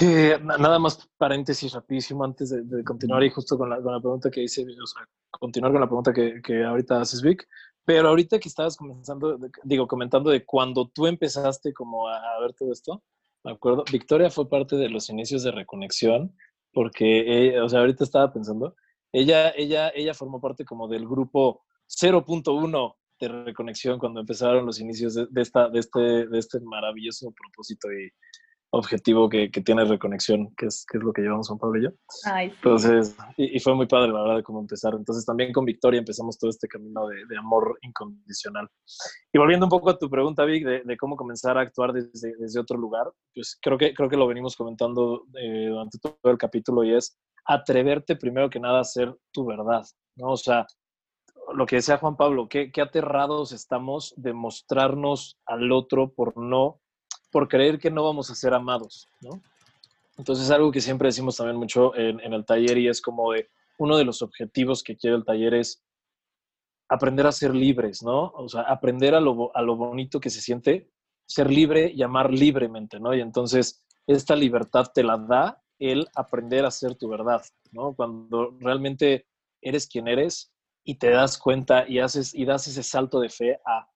Eh, nada más paréntesis rapidísimo antes de, continuar y justo con la, pregunta que hice, o sea, continuar con la pregunta que, que ahorita haces, Vic, pero ahorita que estabas comenzando, digo, comentando de cuando tú empezaste como a ver todo esto, me acuerdo. Victoria fue parte de los inicios de Reconexión, porque, o sea, ahorita estaba pensando, ella, ella, ella formó parte como del grupo 0.1 de Reconexión cuando empezaron los inicios de, esta, de, este, de este maravilloso propósito y, objetivo que, que tiene reconexión, que es, que es lo que llevamos Juan Pablo y yo. Ay, sí. Entonces, y, y fue muy padre la verdad cómo empezar. Entonces también con Victoria empezamos todo este camino de, de amor incondicional. Y volviendo un poco a tu pregunta, Vic, de, de cómo comenzar a actuar desde, desde, otro lugar, pues creo que, creo que lo venimos comentando eh, durante todo el capítulo y es atreverte primero que nada a ser tu verdad, ¿no? O sea, lo que decía Juan Pablo, qué, qué aterrados estamos de mostrarnos al otro por no por creer que no vamos a ser amados, ¿no? Entonces, algo que siempre decimos también mucho en, el taller y es como de uno de los objetivos que quiere el taller es aprender a ser libres, ¿no? O sea, aprender a lo, a lo bonito que se siente, ser libre y amar libremente, ¿no? Y entonces, esta libertad te la da el aprender a ser tu verdad, ¿no? Cuando realmente eres quien eres y te das cuenta y haces y das ese salto de fe a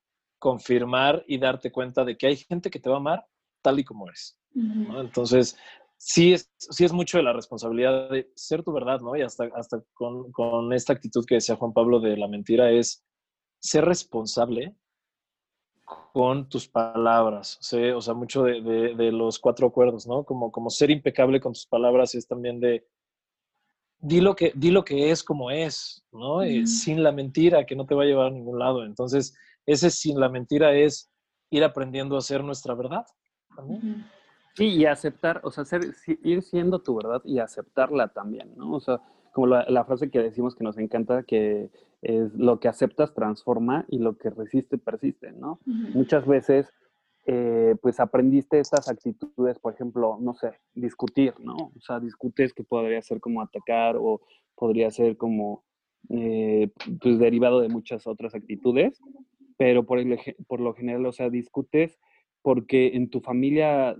confirmar y darte cuenta de que hay gente que te va a amar tal y como eres. ¿no? Entonces, sí es, sí es mucho de la responsabilidad de ser tu verdad, ¿no? Y hasta, hasta con, con esta actitud que decía Juan Pablo de la mentira es ser responsable con tus palabras, ¿sí? o sea, mucho de, de, de, los cuatro acuerdos, ¿no? Como, como ser impecable con tus palabras es también de, di lo que, di lo que es como es, ¿no? Eh, sin la mentira, que no te va a llevar a ningún lado. Entonces, ese sin la mentira es ir aprendiendo a ser nuestra verdad. También. Sí, y aceptar, o sea, ser, ir siendo tu verdad y aceptarla también, ¿no? O sea, como la, la, frase que decimos que nos encanta, que es lo que aceptas transforma y lo que resiste persiste, ¿no? Uh -huh. Muchas veces, eh, pues aprendiste estas actitudes, por ejemplo, no sé, discutir, ¿no? O sea, discutes que podría ser como atacar o podría ser como, eh, pues derivado de muchas otras actitudes, pero por, lo general, o sea, discutes porque en tu familia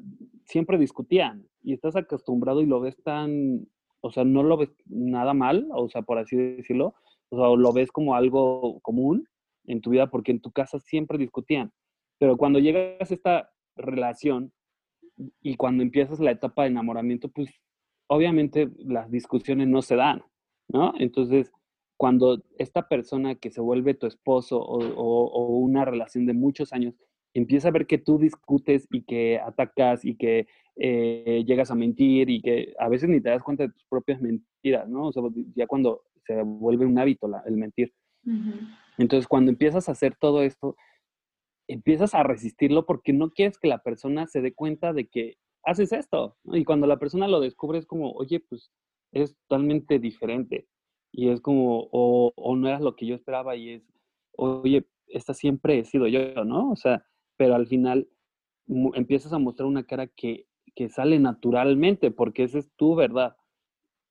siempre discutían y estás acostumbrado y lo ves tan, o sea, no lo ves nada mal, o sea, por así decirlo, o lo ves como algo común en tu vida porque en tu casa siempre discutían. Pero cuando llegas a esta relación y cuando empiezas la etapa de enamoramiento, pues obviamente las discusiones no se dan, ¿no? Entonces, cuando esta persona que se vuelve tu esposo o, o, o una relación de muchos años empieza a ver que tú discutes y que atacas y que eh, llegas a mentir y que a veces ni te das cuenta de tus propias mentiras, ¿no? O sea, ya cuando se vuelve un hábito la, el mentir. Uh -huh. Entonces, cuando empiezas a hacer todo esto, empiezas a resistirlo porque no quieres que la persona se dé cuenta de que haces esto. ¿no? Y cuando la persona lo descubre es como, oye, pues es totalmente diferente. Y es como, o, o no era lo que yo esperaba y es, oye, esta siempre he sido yo, ¿no? O sea, pero al final empiezas a mostrar una cara que, que sale naturalmente, porque esa es tu verdad.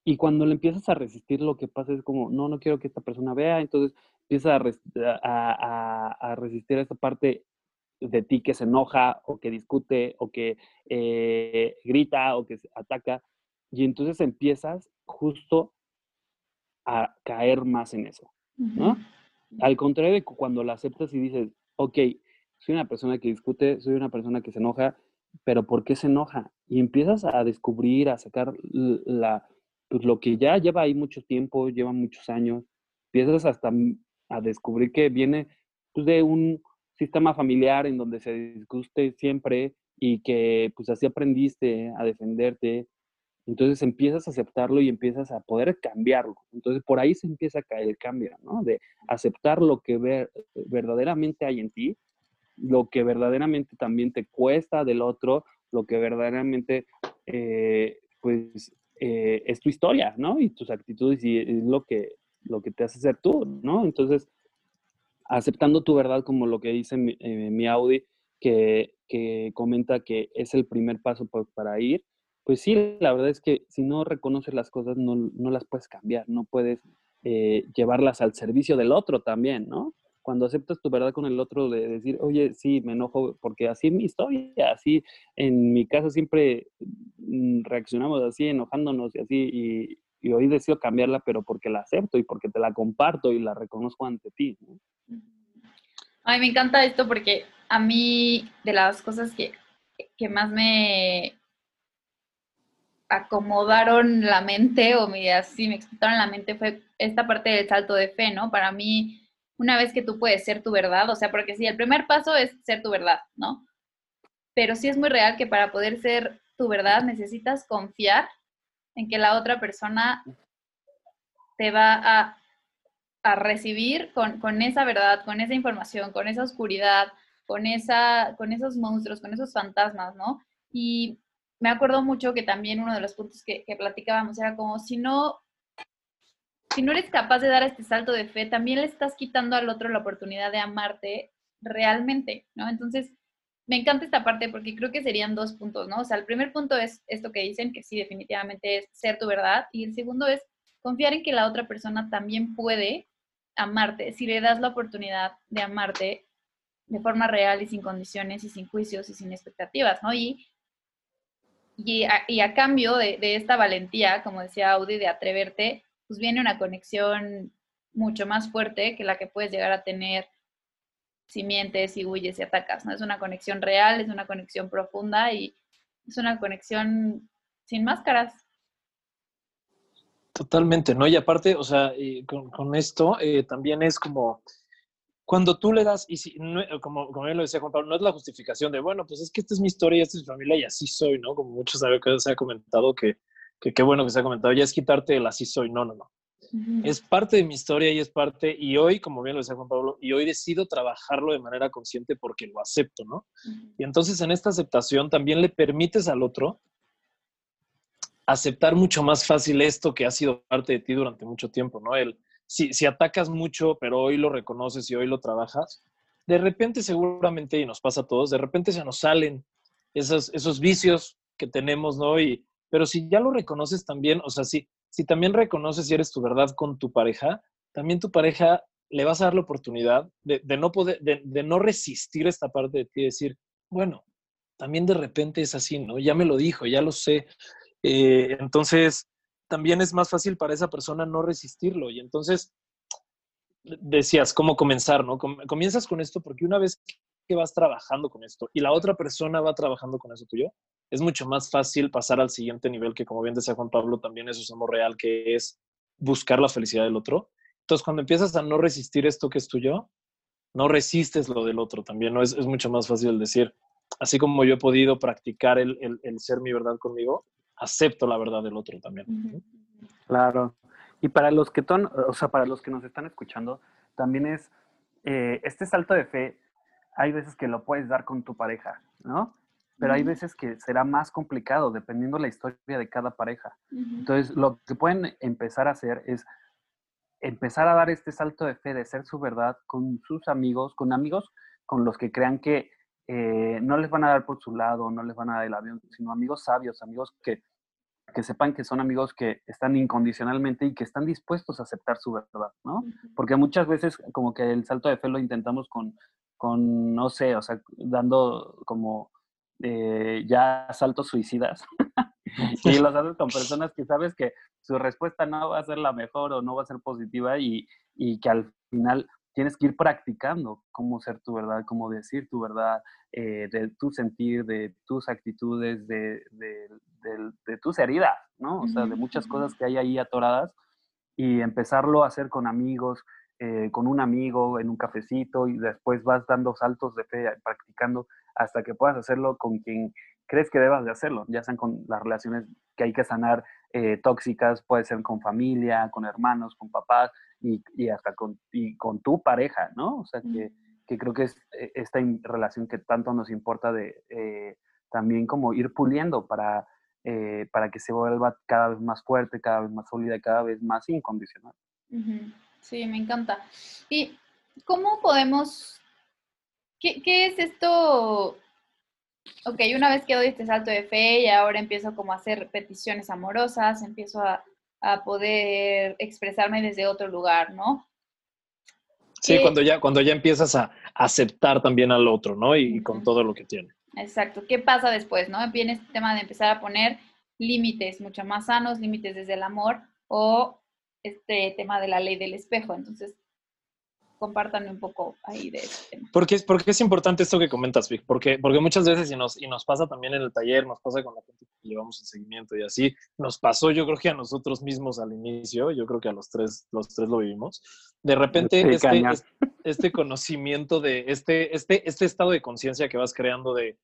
Y cuando le empiezas a resistir, lo que pasa es como, no, no quiero que esta persona vea, entonces empiezas a, a, a, resistir a esta parte de ti que se enoja o que discute o que eh, grita o que ataca. Y entonces empiezas justo a caer más en eso, ¿no? Uh -huh. Al contrario de cuando la aceptas y dices, ok, soy una persona que discute, soy una persona que se enoja, pero ¿por qué se enoja? Y empiezas a descubrir, a sacar la, pues lo que ya lleva ahí mucho tiempo, lleva muchos años, empiezas hasta a descubrir que viene pues, de un sistema familiar en donde se discute siempre y que pues así aprendiste a defenderte. Entonces empiezas a aceptarlo y empiezas a poder cambiarlo. Entonces por ahí se empieza a caer el cambio, ¿no? De aceptar lo que ver, verdaderamente hay en ti lo que verdaderamente también te cuesta del otro, lo que verdaderamente, eh, pues, eh, es tu historia, ¿no? Y tus actitudes y es lo que, lo que te hace ser tú, ¿no? Entonces, aceptando tu verdad como lo que dice mi, eh, mi Audi, que, que, comenta que es el primer paso para ir, pues sí, la verdad es que si no reconoces las cosas, no, no las puedes cambiar, no puedes eh, llevarlas al servicio del otro también, ¿no? cuando aceptas tu verdad con el otro, de decir, oye, sí, me enojo, porque así es mi historia, así en mi casa siempre mm, reaccionamos así, enojándonos y así, y, y hoy decido cambiarla, pero porque la acepto y porque te la comparto y la reconozco ante ti. ¿no? Ay, me encanta esto porque a mí de las cosas que, que más me acomodaron la mente o me, así me explotaron la mente fue esta parte del salto de fe, ¿no? Para mí una vez que tú puedes ser tu verdad, o sea, porque sí, el primer paso es ser tu verdad, ¿no? Pero sí es muy real que para poder ser tu verdad, necesitas confiar en que la otra persona te va a, recibir con, con, esa verdad, con esa información, con esa oscuridad, con, esa, con esos monstruos, con esos fantasmas, ¿no? Y me acuerdo mucho que también uno de los puntos que, que platicábamos era como si no si no eres capaz de dar este salto de fe, también le estás quitando al otro la oportunidad de amarte realmente, ¿no? Entonces, me encanta esta parte porque creo que serían dos puntos, ¿no? O sea, el primer punto es esto que dicen, que sí, definitivamente es ser tu verdad, y el segundo es confiar en que la otra persona también puede amarte, si le das la oportunidad de amarte de forma real y sin condiciones y sin juicios y sin expectativas, ¿no? Y, y, a, cambio de, esta valentía, como decía Audi, de atreverte, pues viene una conexión mucho más fuerte que la que puedes llegar a tener si mientes, si huyes y atacas, ¿no? Es una conexión real, es una conexión profunda y es una conexión sin máscaras. Totalmente, ¿no? Y aparte, o sea, con, esto eh, también es como cuando tú le das, y si, como, como bien lo decía Juan Pablo, no es la justificación de, bueno, pues es que esta es mi historia y esta es mi familia y así soy, ¿no? Como muchos saben que se ha comentado que, que qué bueno que se ha comentado, ya es quitarte el así soy, no, no, no. Es parte de mi historia y es parte, y hoy, como bien lo decía Juan Pablo, y hoy decido trabajarlo de manera consciente porque lo acepto, ¿no? Y entonces en esta aceptación también le permites al otro aceptar mucho más fácil esto que ha sido parte de ti durante mucho tiempo, ¿no? El, si, si atacas mucho, pero hoy lo reconoces y hoy lo trabajas, de repente seguramente, y nos pasa a todos, de repente se nos salen esos, esos vicios que tenemos, ¿no? Y, pero si ya lo reconoces también, o sea, si, si también reconoces si eres tu verdad con tu pareja, también tu pareja le vas a dar la oportunidad de, no poder, de, no resistir esta parte de ti y decir, bueno, también de repente es así, ¿no? Ya me lo dijo, ya lo sé. Eh, entonces, también es más fácil para esa persona no resistirlo. Y entonces, decías, ¿cómo comenzar, no? Comienzas con esto porque una vez que vas trabajando con esto y la otra persona va trabajando con eso tuyo, es mucho más fácil pasar al siguiente nivel, que como bien decía Juan Pablo, también es su amor real, que es buscar la felicidad del otro. Entonces, cuando empiezas a no resistir esto que es tuyo, no resistes lo del otro también, ¿no? Es, mucho más fácil decir, así como yo he podido practicar el, ser mi verdad conmigo, acepto la verdad del otro también. Claro. Y para los que, ton, o sea, para los que nos están escuchando, también es eh, este salto de fe, hay veces que lo puedes dar con tu pareja, ¿no? pero hay veces que será más complicado dependiendo de la historia de cada pareja. Entonces, lo que pueden empezar a hacer es empezar a dar este salto de fe de ser su verdad con sus amigos, con amigos con los que crean que eh, no les van a dar por su lado, no les van a dar el avión, sino amigos sabios, amigos que, que sepan que son amigos que están incondicionalmente y que están dispuestos a aceptar su verdad, ¿no? Porque muchas veces como que el salto de fe lo intentamos con, con no sé, o sea, dando como eh, ya saltos suicidas y los haces con personas que sabes que su respuesta no va a ser la mejor o no va a ser positiva y, y que al final tienes que ir practicando cómo ser tu verdad, cómo decir tu verdad, eh, de tu sentir, de tus actitudes, de, de, de, tus heridas, ¿no? O sea, de muchas cosas que hay ahí atoradas y empezarlo a hacer con amigos, eh, con un amigo en un cafecito y después vas dando saltos de fe, practicando hasta que puedas hacerlo con quien crees que debas de hacerlo, ya sean con las relaciones que hay que sanar eh, tóxicas, puede ser con familia, con hermanos, con papás y, y hasta con, y con tu pareja, ¿no? O sea, que, que creo que es eh, esta relación que tanto nos importa de eh, también como ir puliendo para, para que se vuelva cada vez más fuerte, cada vez más sólida, cada vez más incondicional. Sí, me encanta. ¿Y cómo podemos ¿Qué, es esto? Ok, una vez que doy este salto de fe y ahora empiezo como a hacer peticiones amorosas, empiezo a, poder expresarme desde otro lugar, ¿no? Sí, cuando ya, cuando ya empiezas a aceptar también al otro, ¿no? Y, con todo lo que tiene. Exacto. ¿Qué pasa después, no? Viene este tema de empezar a poner límites mucho más sanos, límites desde el amor o este tema de la ley del espejo. Entonces, compártanme un poco ahí de este tema. Porque es, porque es importante esto que comentas, Vic, porque, porque muchas veces, y nos, y nos pasa también en el taller, nos pasa con la gente que llevamos en seguimiento y así, nos pasó yo creo que a nosotros mismos al inicio, yo creo que a los tres, los tres lo vivimos, de repente este, este, conocimiento de este, este, este estado de conciencia que vas creando de,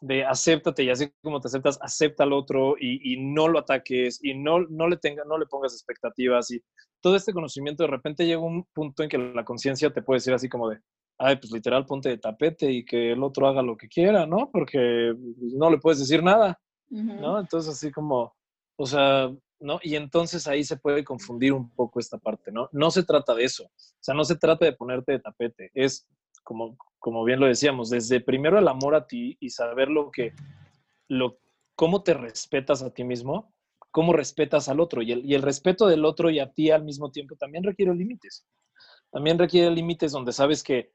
de acéptate y así como te aceptas, acepta al otro y, no lo ataques y no, no, le tenga, no le pongas expectativas y todo este conocimiento de repente llega un punto en que la conciencia te puede decir así como de, ay, pues literal ponte de tapete y que el otro haga lo que quiera, ¿no? Porque no le puedes decir nada, ¿no? Entonces así como, o sea, ¿no? Y entonces ahí se puede confundir un poco esta parte, ¿no? No se trata de eso, o sea, no se trata de ponerte de tapete, es como, como bien lo decíamos, desde primero el amor a ti y saber lo que, lo, cómo te respetas a ti mismo, cómo respetas al otro. Y el, y el respeto del otro y a ti al mismo tiempo también requiere límites. También requiere límites donde sabes que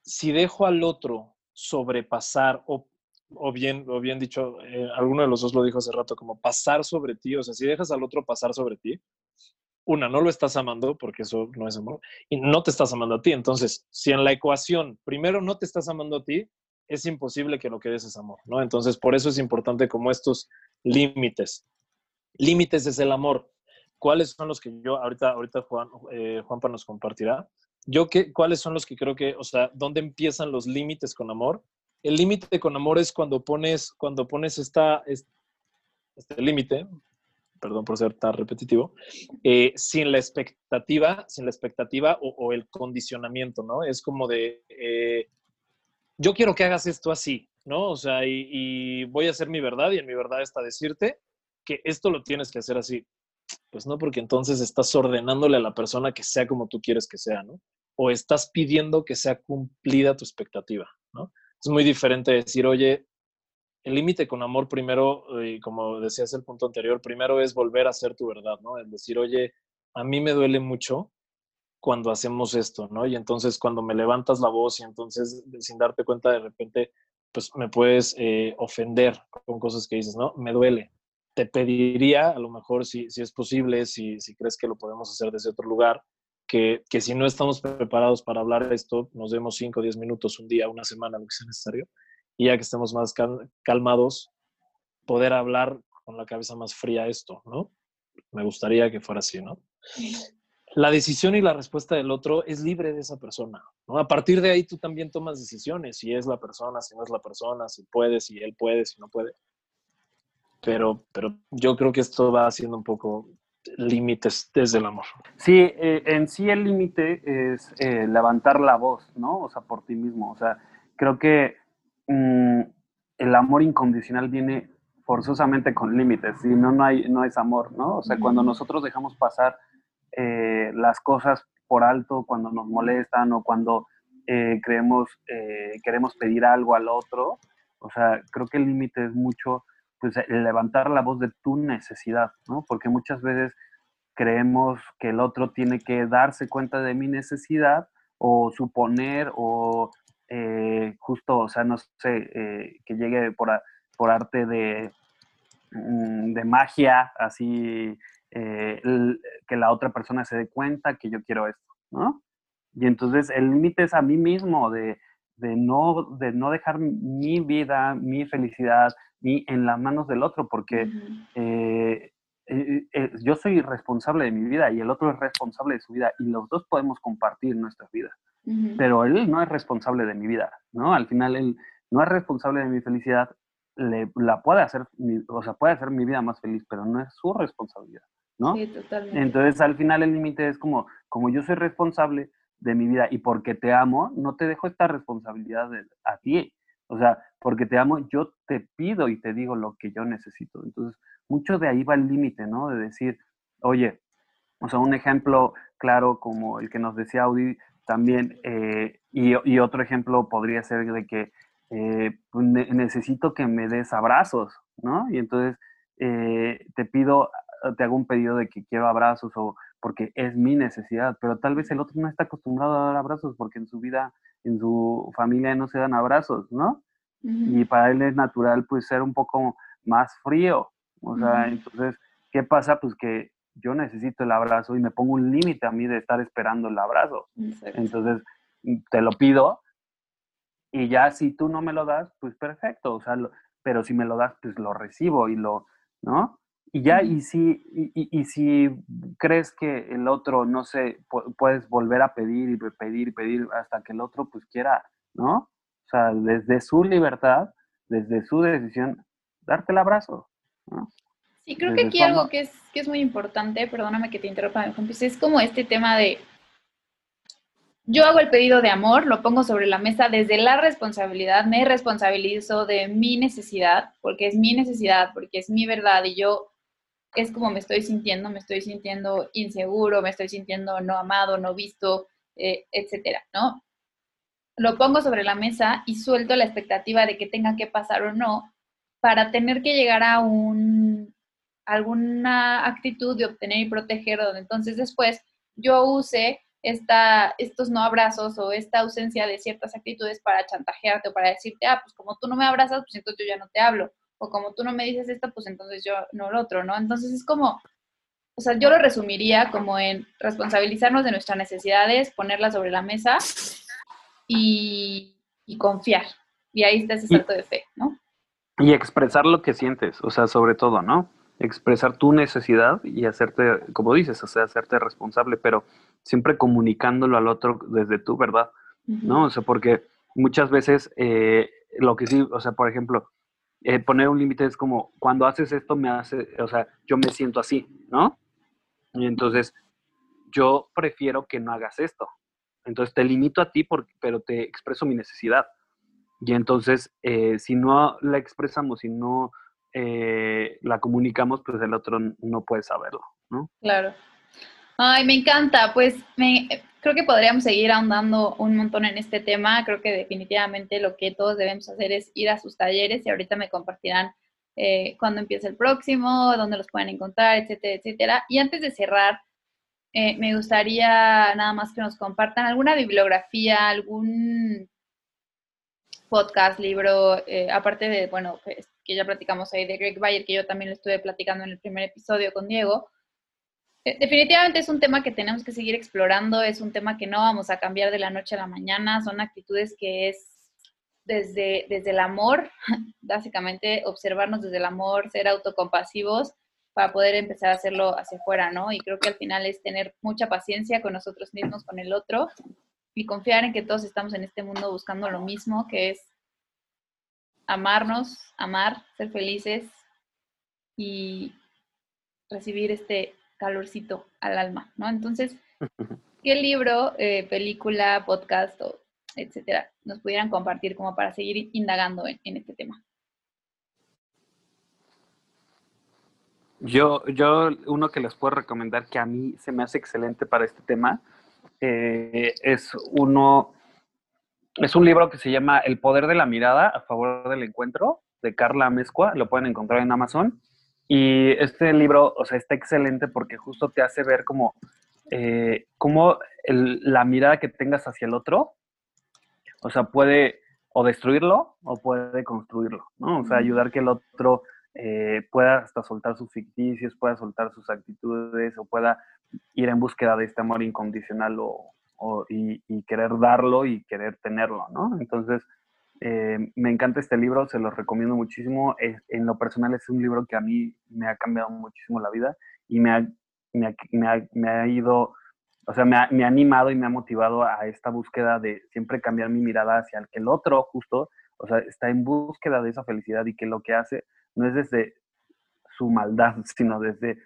si dejo al otro sobrepasar o, o bien, o bien dicho, eh, alguno de los dos lo dijo hace rato, como pasar sobre ti, o sea, si dejas al otro pasar sobre ti, una, no lo estás amando, porque eso no es amor, y no te estás amando a ti. Entonces, si en la ecuación primero no te estás amando a ti, es imposible que lo que des es amor, ¿no? Entonces, por eso es importante como estos límites. Límites es el amor. ¿Cuáles son los que yo, ahorita, ahorita Juan, eh, Juanpa nos compartirá? Yo, ¿qué, ¿cuáles son los que creo que, o sea, dónde empiezan los límites con amor? El límite con amor es cuando pones, cuando pones esta, este límite, perdón por ser tan repetitivo, eh, sin la expectativa, sin la expectativa o, el condicionamiento, ¿no? Es como de, eh, yo quiero que hagas esto así, ¿no? O sea, y, voy a hacer mi verdad y en mi verdad está decirte que esto lo tienes que hacer así. Pues no, porque entonces estás ordenándole a la persona que sea como tú quieres que sea, ¿no? O estás pidiendo que sea cumplida tu expectativa, ¿no? Es muy diferente decir, oye, el límite con amor primero, y eh, como decías el punto anterior, primero es volver a ser tu verdad, ¿no? Es decir, oye, a mí me duele mucho cuando hacemos esto, ¿no? Y entonces cuando me levantas la voz y entonces sin darte cuenta de repente, pues me puedes eh, ofender con cosas que dices, ¿no? Me duele. Te pediría, a lo mejor, si, si es posible, si, si crees que lo podemos hacer desde otro lugar, que, que, si no estamos preparados para hablar esto, nos demos 5 o 10 minutos, un día, una semana, lo que sea necesario, y ya que estemos más calmados, poder hablar con la cabeza más fría esto, ¿no? Me gustaría que fuera así, ¿no? La decisión y la respuesta del otro es libre de esa persona, ¿no? A partir de ahí tú también tomas decisiones, si es la persona, si no es la persona, si puede, si él puede, si no puede. Pero, pero yo creo que esto va haciendo un poco límites desde el amor. Sí, eh, en sí el límite es eh, levantar la voz, ¿no? O sea, por ti mismo. O sea, creo que Mm, el amor incondicional viene forzosamente con límites, si no, no, hay, no es amor, ¿no? O sea, cuando nosotros dejamos pasar eh, las cosas por alto, cuando nos molestan o cuando eh, creemos, eh, queremos pedir algo al otro, o sea, creo que el límite es mucho, pues, levantar la voz de tu necesidad, ¿no? Porque muchas veces creemos que el otro tiene que darse cuenta de mi necesidad o suponer o eh, justo, o sea, no sé, eh, que llegue por, por arte de, mm, de magia, así, eh, que la otra persona se dé cuenta que yo quiero esto, ¿no? Y entonces el límite es a mí mismo de, de, no, de no dejar mi vida, mi felicidad, ni en las manos del otro, porque yo soy responsable de mi vida y el otro es responsable de su vida y los dos podemos compartir nuestras vidas pero él no es responsable de mi vida, ¿no? Al final él no es responsable de mi felicidad, le, la puede hacer, o sea, puede hacer mi vida más feliz, pero no es su responsabilidad, ¿no? Sí, totalmente. Entonces, al final el límite es como, como yo soy responsable de mi vida y porque te amo, no te dejo esta responsabilidad a ti. O sea, porque te amo, yo te pido y te digo lo que yo necesito. Entonces, mucho de ahí va el límite, ¿no? De decir, oye, o sea, un ejemplo claro como el que nos decía Audi, también, eh, y, otro ejemplo podría ser de que eh, pues, necesito que me des abrazos, ¿no? Y entonces eh, te pido, te hago un pedido de que quiero abrazos o porque es mi necesidad, pero tal vez el otro no está acostumbrado a dar abrazos porque en su vida, en su familia no se dan abrazos, ¿no? Y para él es natural pues ser un poco más frío, o sea, entonces, ¿qué pasa? Pues que yo necesito el abrazo y me pongo un límite a mí de estar esperando el abrazo. Entonces, te lo pido y ya si tú no me lo das, pues perfecto, o sea, pero si me lo das, pues lo recibo y lo, ¿no? Y ya, y si, y, si crees que el otro, no sé, puedes volver a pedir y pedir y pedir hasta que el otro pues quiera, ¿no? O sea, desde su libertad, desde su decisión, darte el abrazo. Sí, creo que aquí algo que es, que es muy importante, perdóname que te interrumpa, es como este tema de, yo hago el pedido de amor, lo pongo sobre la mesa desde la responsabilidad, me responsabilizo de mi necesidad, porque es mi necesidad, porque es mi verdad y yo es como me estoy sintiendo, me estoy sintiendo inseguro, me estoy sintiendo no amado, no visto, eh, etcétera, ¿no? Lo pongo sobre la mesa y suelto la expectativa de que tenga que pasar o no para tener que llegar a un, alguna actitud de obtener y proteger, donde entonces después yo use esta, estos no abrazos o esta ausencia de ciertas actitudes para chantajearte o para decirte, ah, pues como tú no me abrazas, pues entonces yo ya no te hablo. O como tú no me dices esto, pues entonces yo no lo otro, ¿no? Entonces es como, o sea, yo lo resumiría como en responsabilizarnos de nuestras necesidades, ponerlas sobre la mesa y, confiar. Y ahí está ese salto de fe, ¿no? Y expresar lo que sientes, o sea, sobre todo, ¿no? Expresar tu necesidad y hacerte, como dices, o sea, hacerte responsable, pero siempre comunicándolo al otro desde tu verdad, ¿no? O sea, porque muchas veces eh, lo que sí, o sea, por ejemplo, eh, poner un límite es como, cuando haces esto me hace, o sea, yo me siento así, ¿no? Y entonces, yo prefiero que no hagas esto. Entonces, te limito a ti, pero te expreso mi necesidad. Y entonces, eh, si no la expresamos, si no la comunicamos, pues el otro no puede saberlo, ¿no? Claro. Ay, me encanta. Pues me, creo que podríamos seguir ahondando un montón en este tema. Creo que definitivamente lo que todos debemos hacer es ir a sus talleres y ahorita me compartirán eh, cuándo empieza el próximo, dónde los pueden encontrar, etcétera, etcétera. Y antes de cerrar, eh, me gustaría nada más que nos compartan alguna bibliografía, algún podcast, libro, eh, aparte de, bueno, que ya platicamos ahí de Greg Bayer, que yo también lo estuve platicando en el primer episodio con Diego eh, definitivamente es un tema que tenemos que seguir explorando, es un tema que no vamos a cambiar de la noche a la mañana, son actitudes que es desde, desde el amor, básicamente observarnos desde el amor, ser autocompasivos para poder empezar a hacerlo hacia afuera, ¿no? Y creo que al final es tener mucha paciencia con nosotros mismos, con el otro, y confiar en que todos estamos en este mundo buscando lo mismo, que es amarnos, amar, ser felices y recibir este calorcito al alma, ¿no? Entonces, ¿qué libro, eh, película, podcast, o etcétera, nos pudieran compartir como para seguir indagando en, este tema? Yo, yo, uno que les puedo recomendar que a mí se me hace excelente para este tema, eh, es uno, es un libro que se llama El poder de la mirada a favor del encuentro, de Carla Mezcua, lo pueden encontrar en Amazon. Y este libro, o sea, está excelente porque justo te hace ver como, eh, la mirada que tengas hacia el otro, o sea, puede o destruirlo o puede construirlo, ¿no? O sea, ayudar que el otro eh, pueda hasta soltar sus ficticios, pueda soltar sus actitudes o pueda ir en búsqueda de este amor incondicional o, y, querer darlo y querer tenerlo, ¿no? Entonces, eh, me encanta este libro, se lo recomiendo muchísimo. en lo personal es un libro que a mí me ha cambiado muchísimo la vida y me ha, me ha, ido, o sea, me ha, me ha, animado y me ha motivado a esta búsqueda de siempre cambiar mi mirada hacia el que el otro justo, o sea, está en búsqueda de esa felicidad y que lo que hace no es desde su maldad, sino desde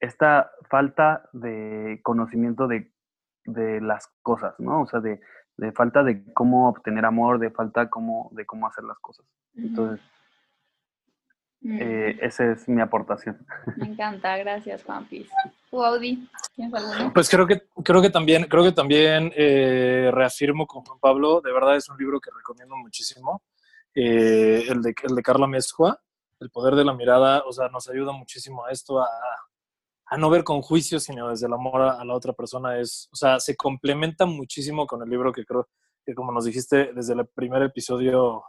esta falta de conocimiento de, de las cosas, ¿no? O sea, de, de falta de cómo obtener amor, de falta cómo, de cómo hacer las cosas. Entonces, mm. eh, esa es mi aportación. Me encanta, gracias Juan ¿Tú, Audi? Pues creo que, creo que también, creo que también eh, reafirmo con Juan Pablo, de verdad es un libro que recomiendo muchísimo, eh, el, de, el de Carla Mezcua, El poder de la mirada, o sea, nos ayuda muchísimo a esto, a, a no ver con juicio, sino desde el amor a, la otra persona es, o sea, se complementa muchísimo con el libro que creo que como nos dijiste desde el primer episodio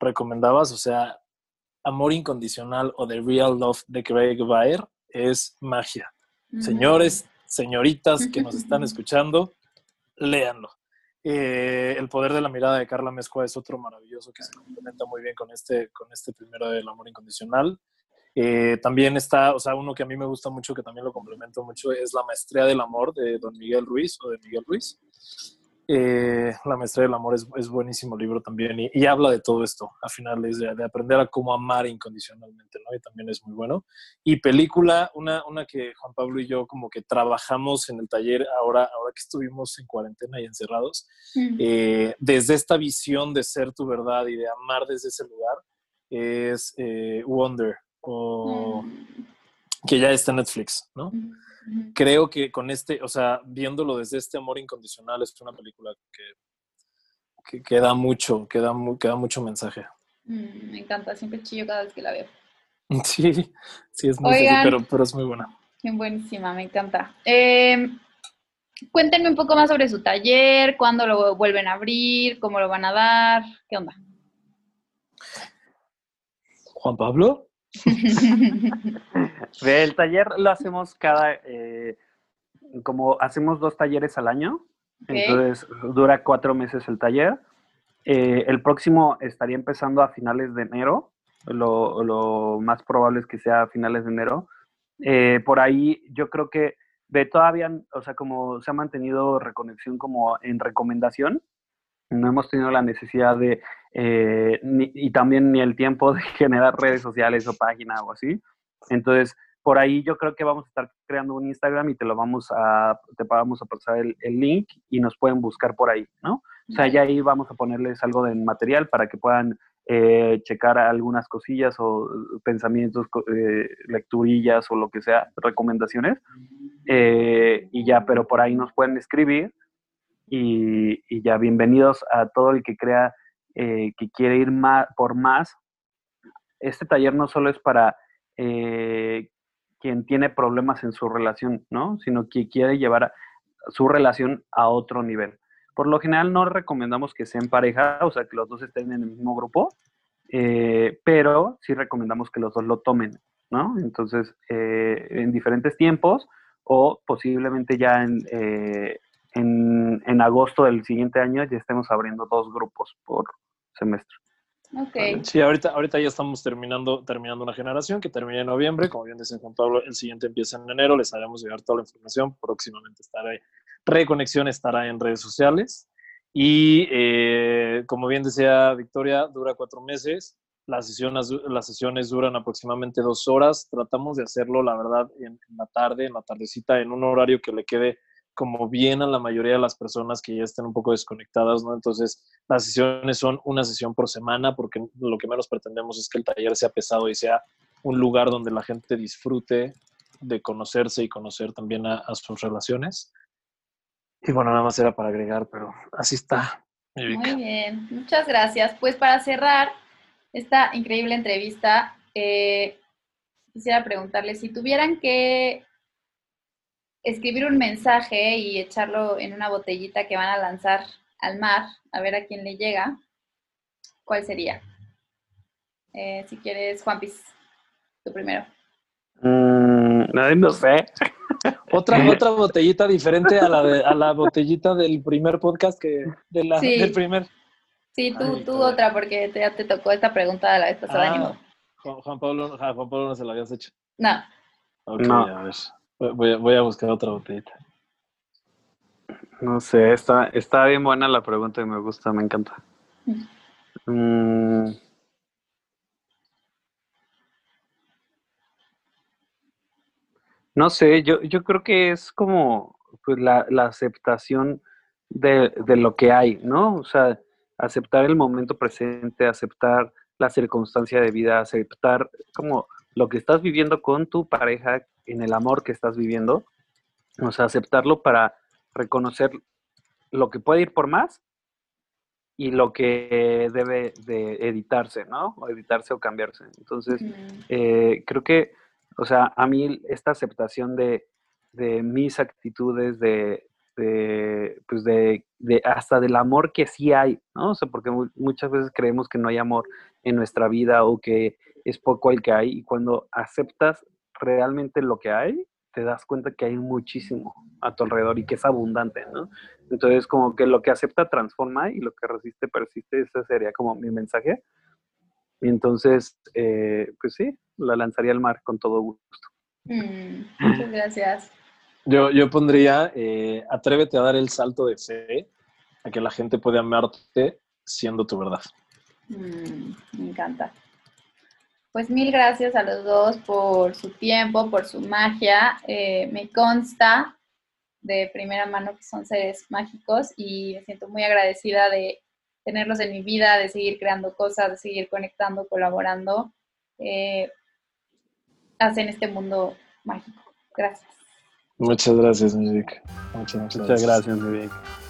recomendabas, o sea, Amor Incondicional o The Real Love de Craig Baer es magia. Señores, señoritas que nos están escuchando, léanlo. Eh, el poder de la mirada de Carla Mezcua es otro maravilloso que se complementa muy bien con este, con este primero del amor incondicional. Eh, también está, o sea, uno que a mí me gusta mucho, que también lo complemento mucho, es La Maestría del Amor de Don Miguel Ruiz o de Miguel Ruiz. Eh, la maestría del amor es, es buenísimo libro también y, habla de todo esto, a finales de, de, aprender a cómo amar incondicionalmente, ¿no? Y también es muy bueno. Y película, una, una que Juan Pablo y yo como que trabajamos en el taller ahora, ahora que estuvimos en cuarentena y encerrados, eh, desde esta visión de ser tu verdad y de amar desde ese lugar, es eh, Wonder, o, mm. que ya está en Netflix, ¿no? creo que con este, o sea, viéndolo desde este amor incondicional, es una película que, que, da mucho, que da, mucho mensaje. Mm, me encanta, siempre chillo cada vez que la veo. Sí, sí, es muy pero, pero es muy buena. Qué buenísima, me encanta. Em, cuéntenme un poco más sobre su taller, cuándo lo vuelven a abrir, cómo lo van a dar, qué onda. Juan Pablo. El taller lo hacemos cada, eh, como hacemos dos talleres al año, entonces dura cuatro meses el taller. Eh, el próximo estaría empezando a finales de enero, lo, más probable es que sea a finales de enero. Eh, por ahí yo creo que ve todavía, o sea, como se ha mantenido reconexión como en recomendación, no hemos tenido la necesidad de, eh, y también ni el tiempo de generar redes sociales o página o así. Entonces, por ahí yo creo que vamos a estar creando un Instagram y te lo vamos a, te vamos a pasar el, link y nos pueden buscar por ahí, ¿no? O sea, ya ahí vamos a ponerles algo de material para que puedan eh, checar algunas cosillas o pensamientos, eh, lecturillas o lo que sea, recomendaciones. y ya, pero por ahí nos pueden escribir y, ya bienvenidos a todo el que crea eh, que quiere ir más, por más. Este taller no solo es para eh, quien tiene problemas en su relación, ¿no? Sino que quiere llevar su relación a otro nivel. Por lo general no recomendamos que sean pareja, o sea, que los dos estén en el mismo grupo, eh, pero sí recomendamos que los dos lo tomen, ¿no? Entonces, en diferentes tiempos o posiblemente ya en, en, en, agosto del siguiente año ya estemos abriendo dos grupos por semestre. Okay. Sí, ahorita, ahorita ya estamos terminando, terminando una generación que termina en noviembre. Como bien dice Juan Pablo, el siguiente empieza en enero. Les haremos llegar toda la información. Próximamente estará Reconexión estará en redes sociales. Y eh, como bien decía Victoria, dura cuatro meses. Las sesiones, las sesiones duran aproximadamente dos horas. Tratamos de hacerlo, la verdad, en, en la tarde, en la tardecita, en un horario que le quede como bien a la mayoría de las personas que ya estén un poco desconectadas, ¿no? Entonces, las sesiones son una sesión por semana porque lo que menos pretendemos es que el taller sea pesado y sea un lugar donde la gente disfrute de conocerse y conocer también a, sus relaciones. Y bueno, nada más era para agregar, pero así está. Muy bien, muchas gracias. Pues para cerrar esta increíble entrevista, eh, quisiera preguntarle si tuvieran que escribir un mensaje y echarlo en una botellita que van a lanzar al mar, a ver a quién le llega, ¿cuál sería? Eh, si quieres, Juanpis, tú primero. Mm, no sé. otra, otra botellita diferente a la, a la botellita del primer podcast que de la, del primer. Sí, tú, tú otra, porque ya te tocó esta pregunta de la vez pasada. Ah, Juan, Pablo, Juan Pablo no se la habías hecho. No. no. a ver. Voy a, buscar otra botellita. No sé, está, está bien buena la pregunta y me gusta, me encanta. Mm. No sé, yo, yo creo que es como pues, la, la aceptación de, de, lo que hay, ¿no? O sea, aceptar el momento presente, aceptar la circunstancia de vida, aceptar como lo que estás viviendo con tu pareja, en el amor que estás viviendo, o sea, aceptarlo para reconocer lo que puede ir por más y lo que debe de editarse, ¿no? O editarse o cambiarse. Entonces, eh, creo que, o sea, a mí esta aceptación de, mis actitudes, de, pues de, de, hasta del amor que sí hay, ¿no? O sea, porque muchas veces creemos que no hay amor en nuestra vida o que es poco el que hay y cuando aceptas realmente lo que hay, te das cuenta que hay muchísimo a tu alrededor y que es abundante, ¿no? Entonces, como que lo que acepta transforma y lo que resiste persiste, ese sería como mi mensaje. Y entonces, eh, pues sí, la lanzaría al mar con todo gusto. Mm, muchas gracias. Yo, yo pondría, eh, atrévete a dar el salto de fe a que la gente puede amarte siendo tu verdad. Mm, me encanta. Pues mil gracias a los dos por su tiempo, por su magia. Eh, me consta de primera mano que son seres mágicos y me siento muy agradecida de tenerlos en mi vida, de seguir creando cosas, de seguir conectando, colaborando. Eh, hacen este mundo mágico. Gracias. Muchas gracias, Mirik. Muchas, muchas, gracias, gracias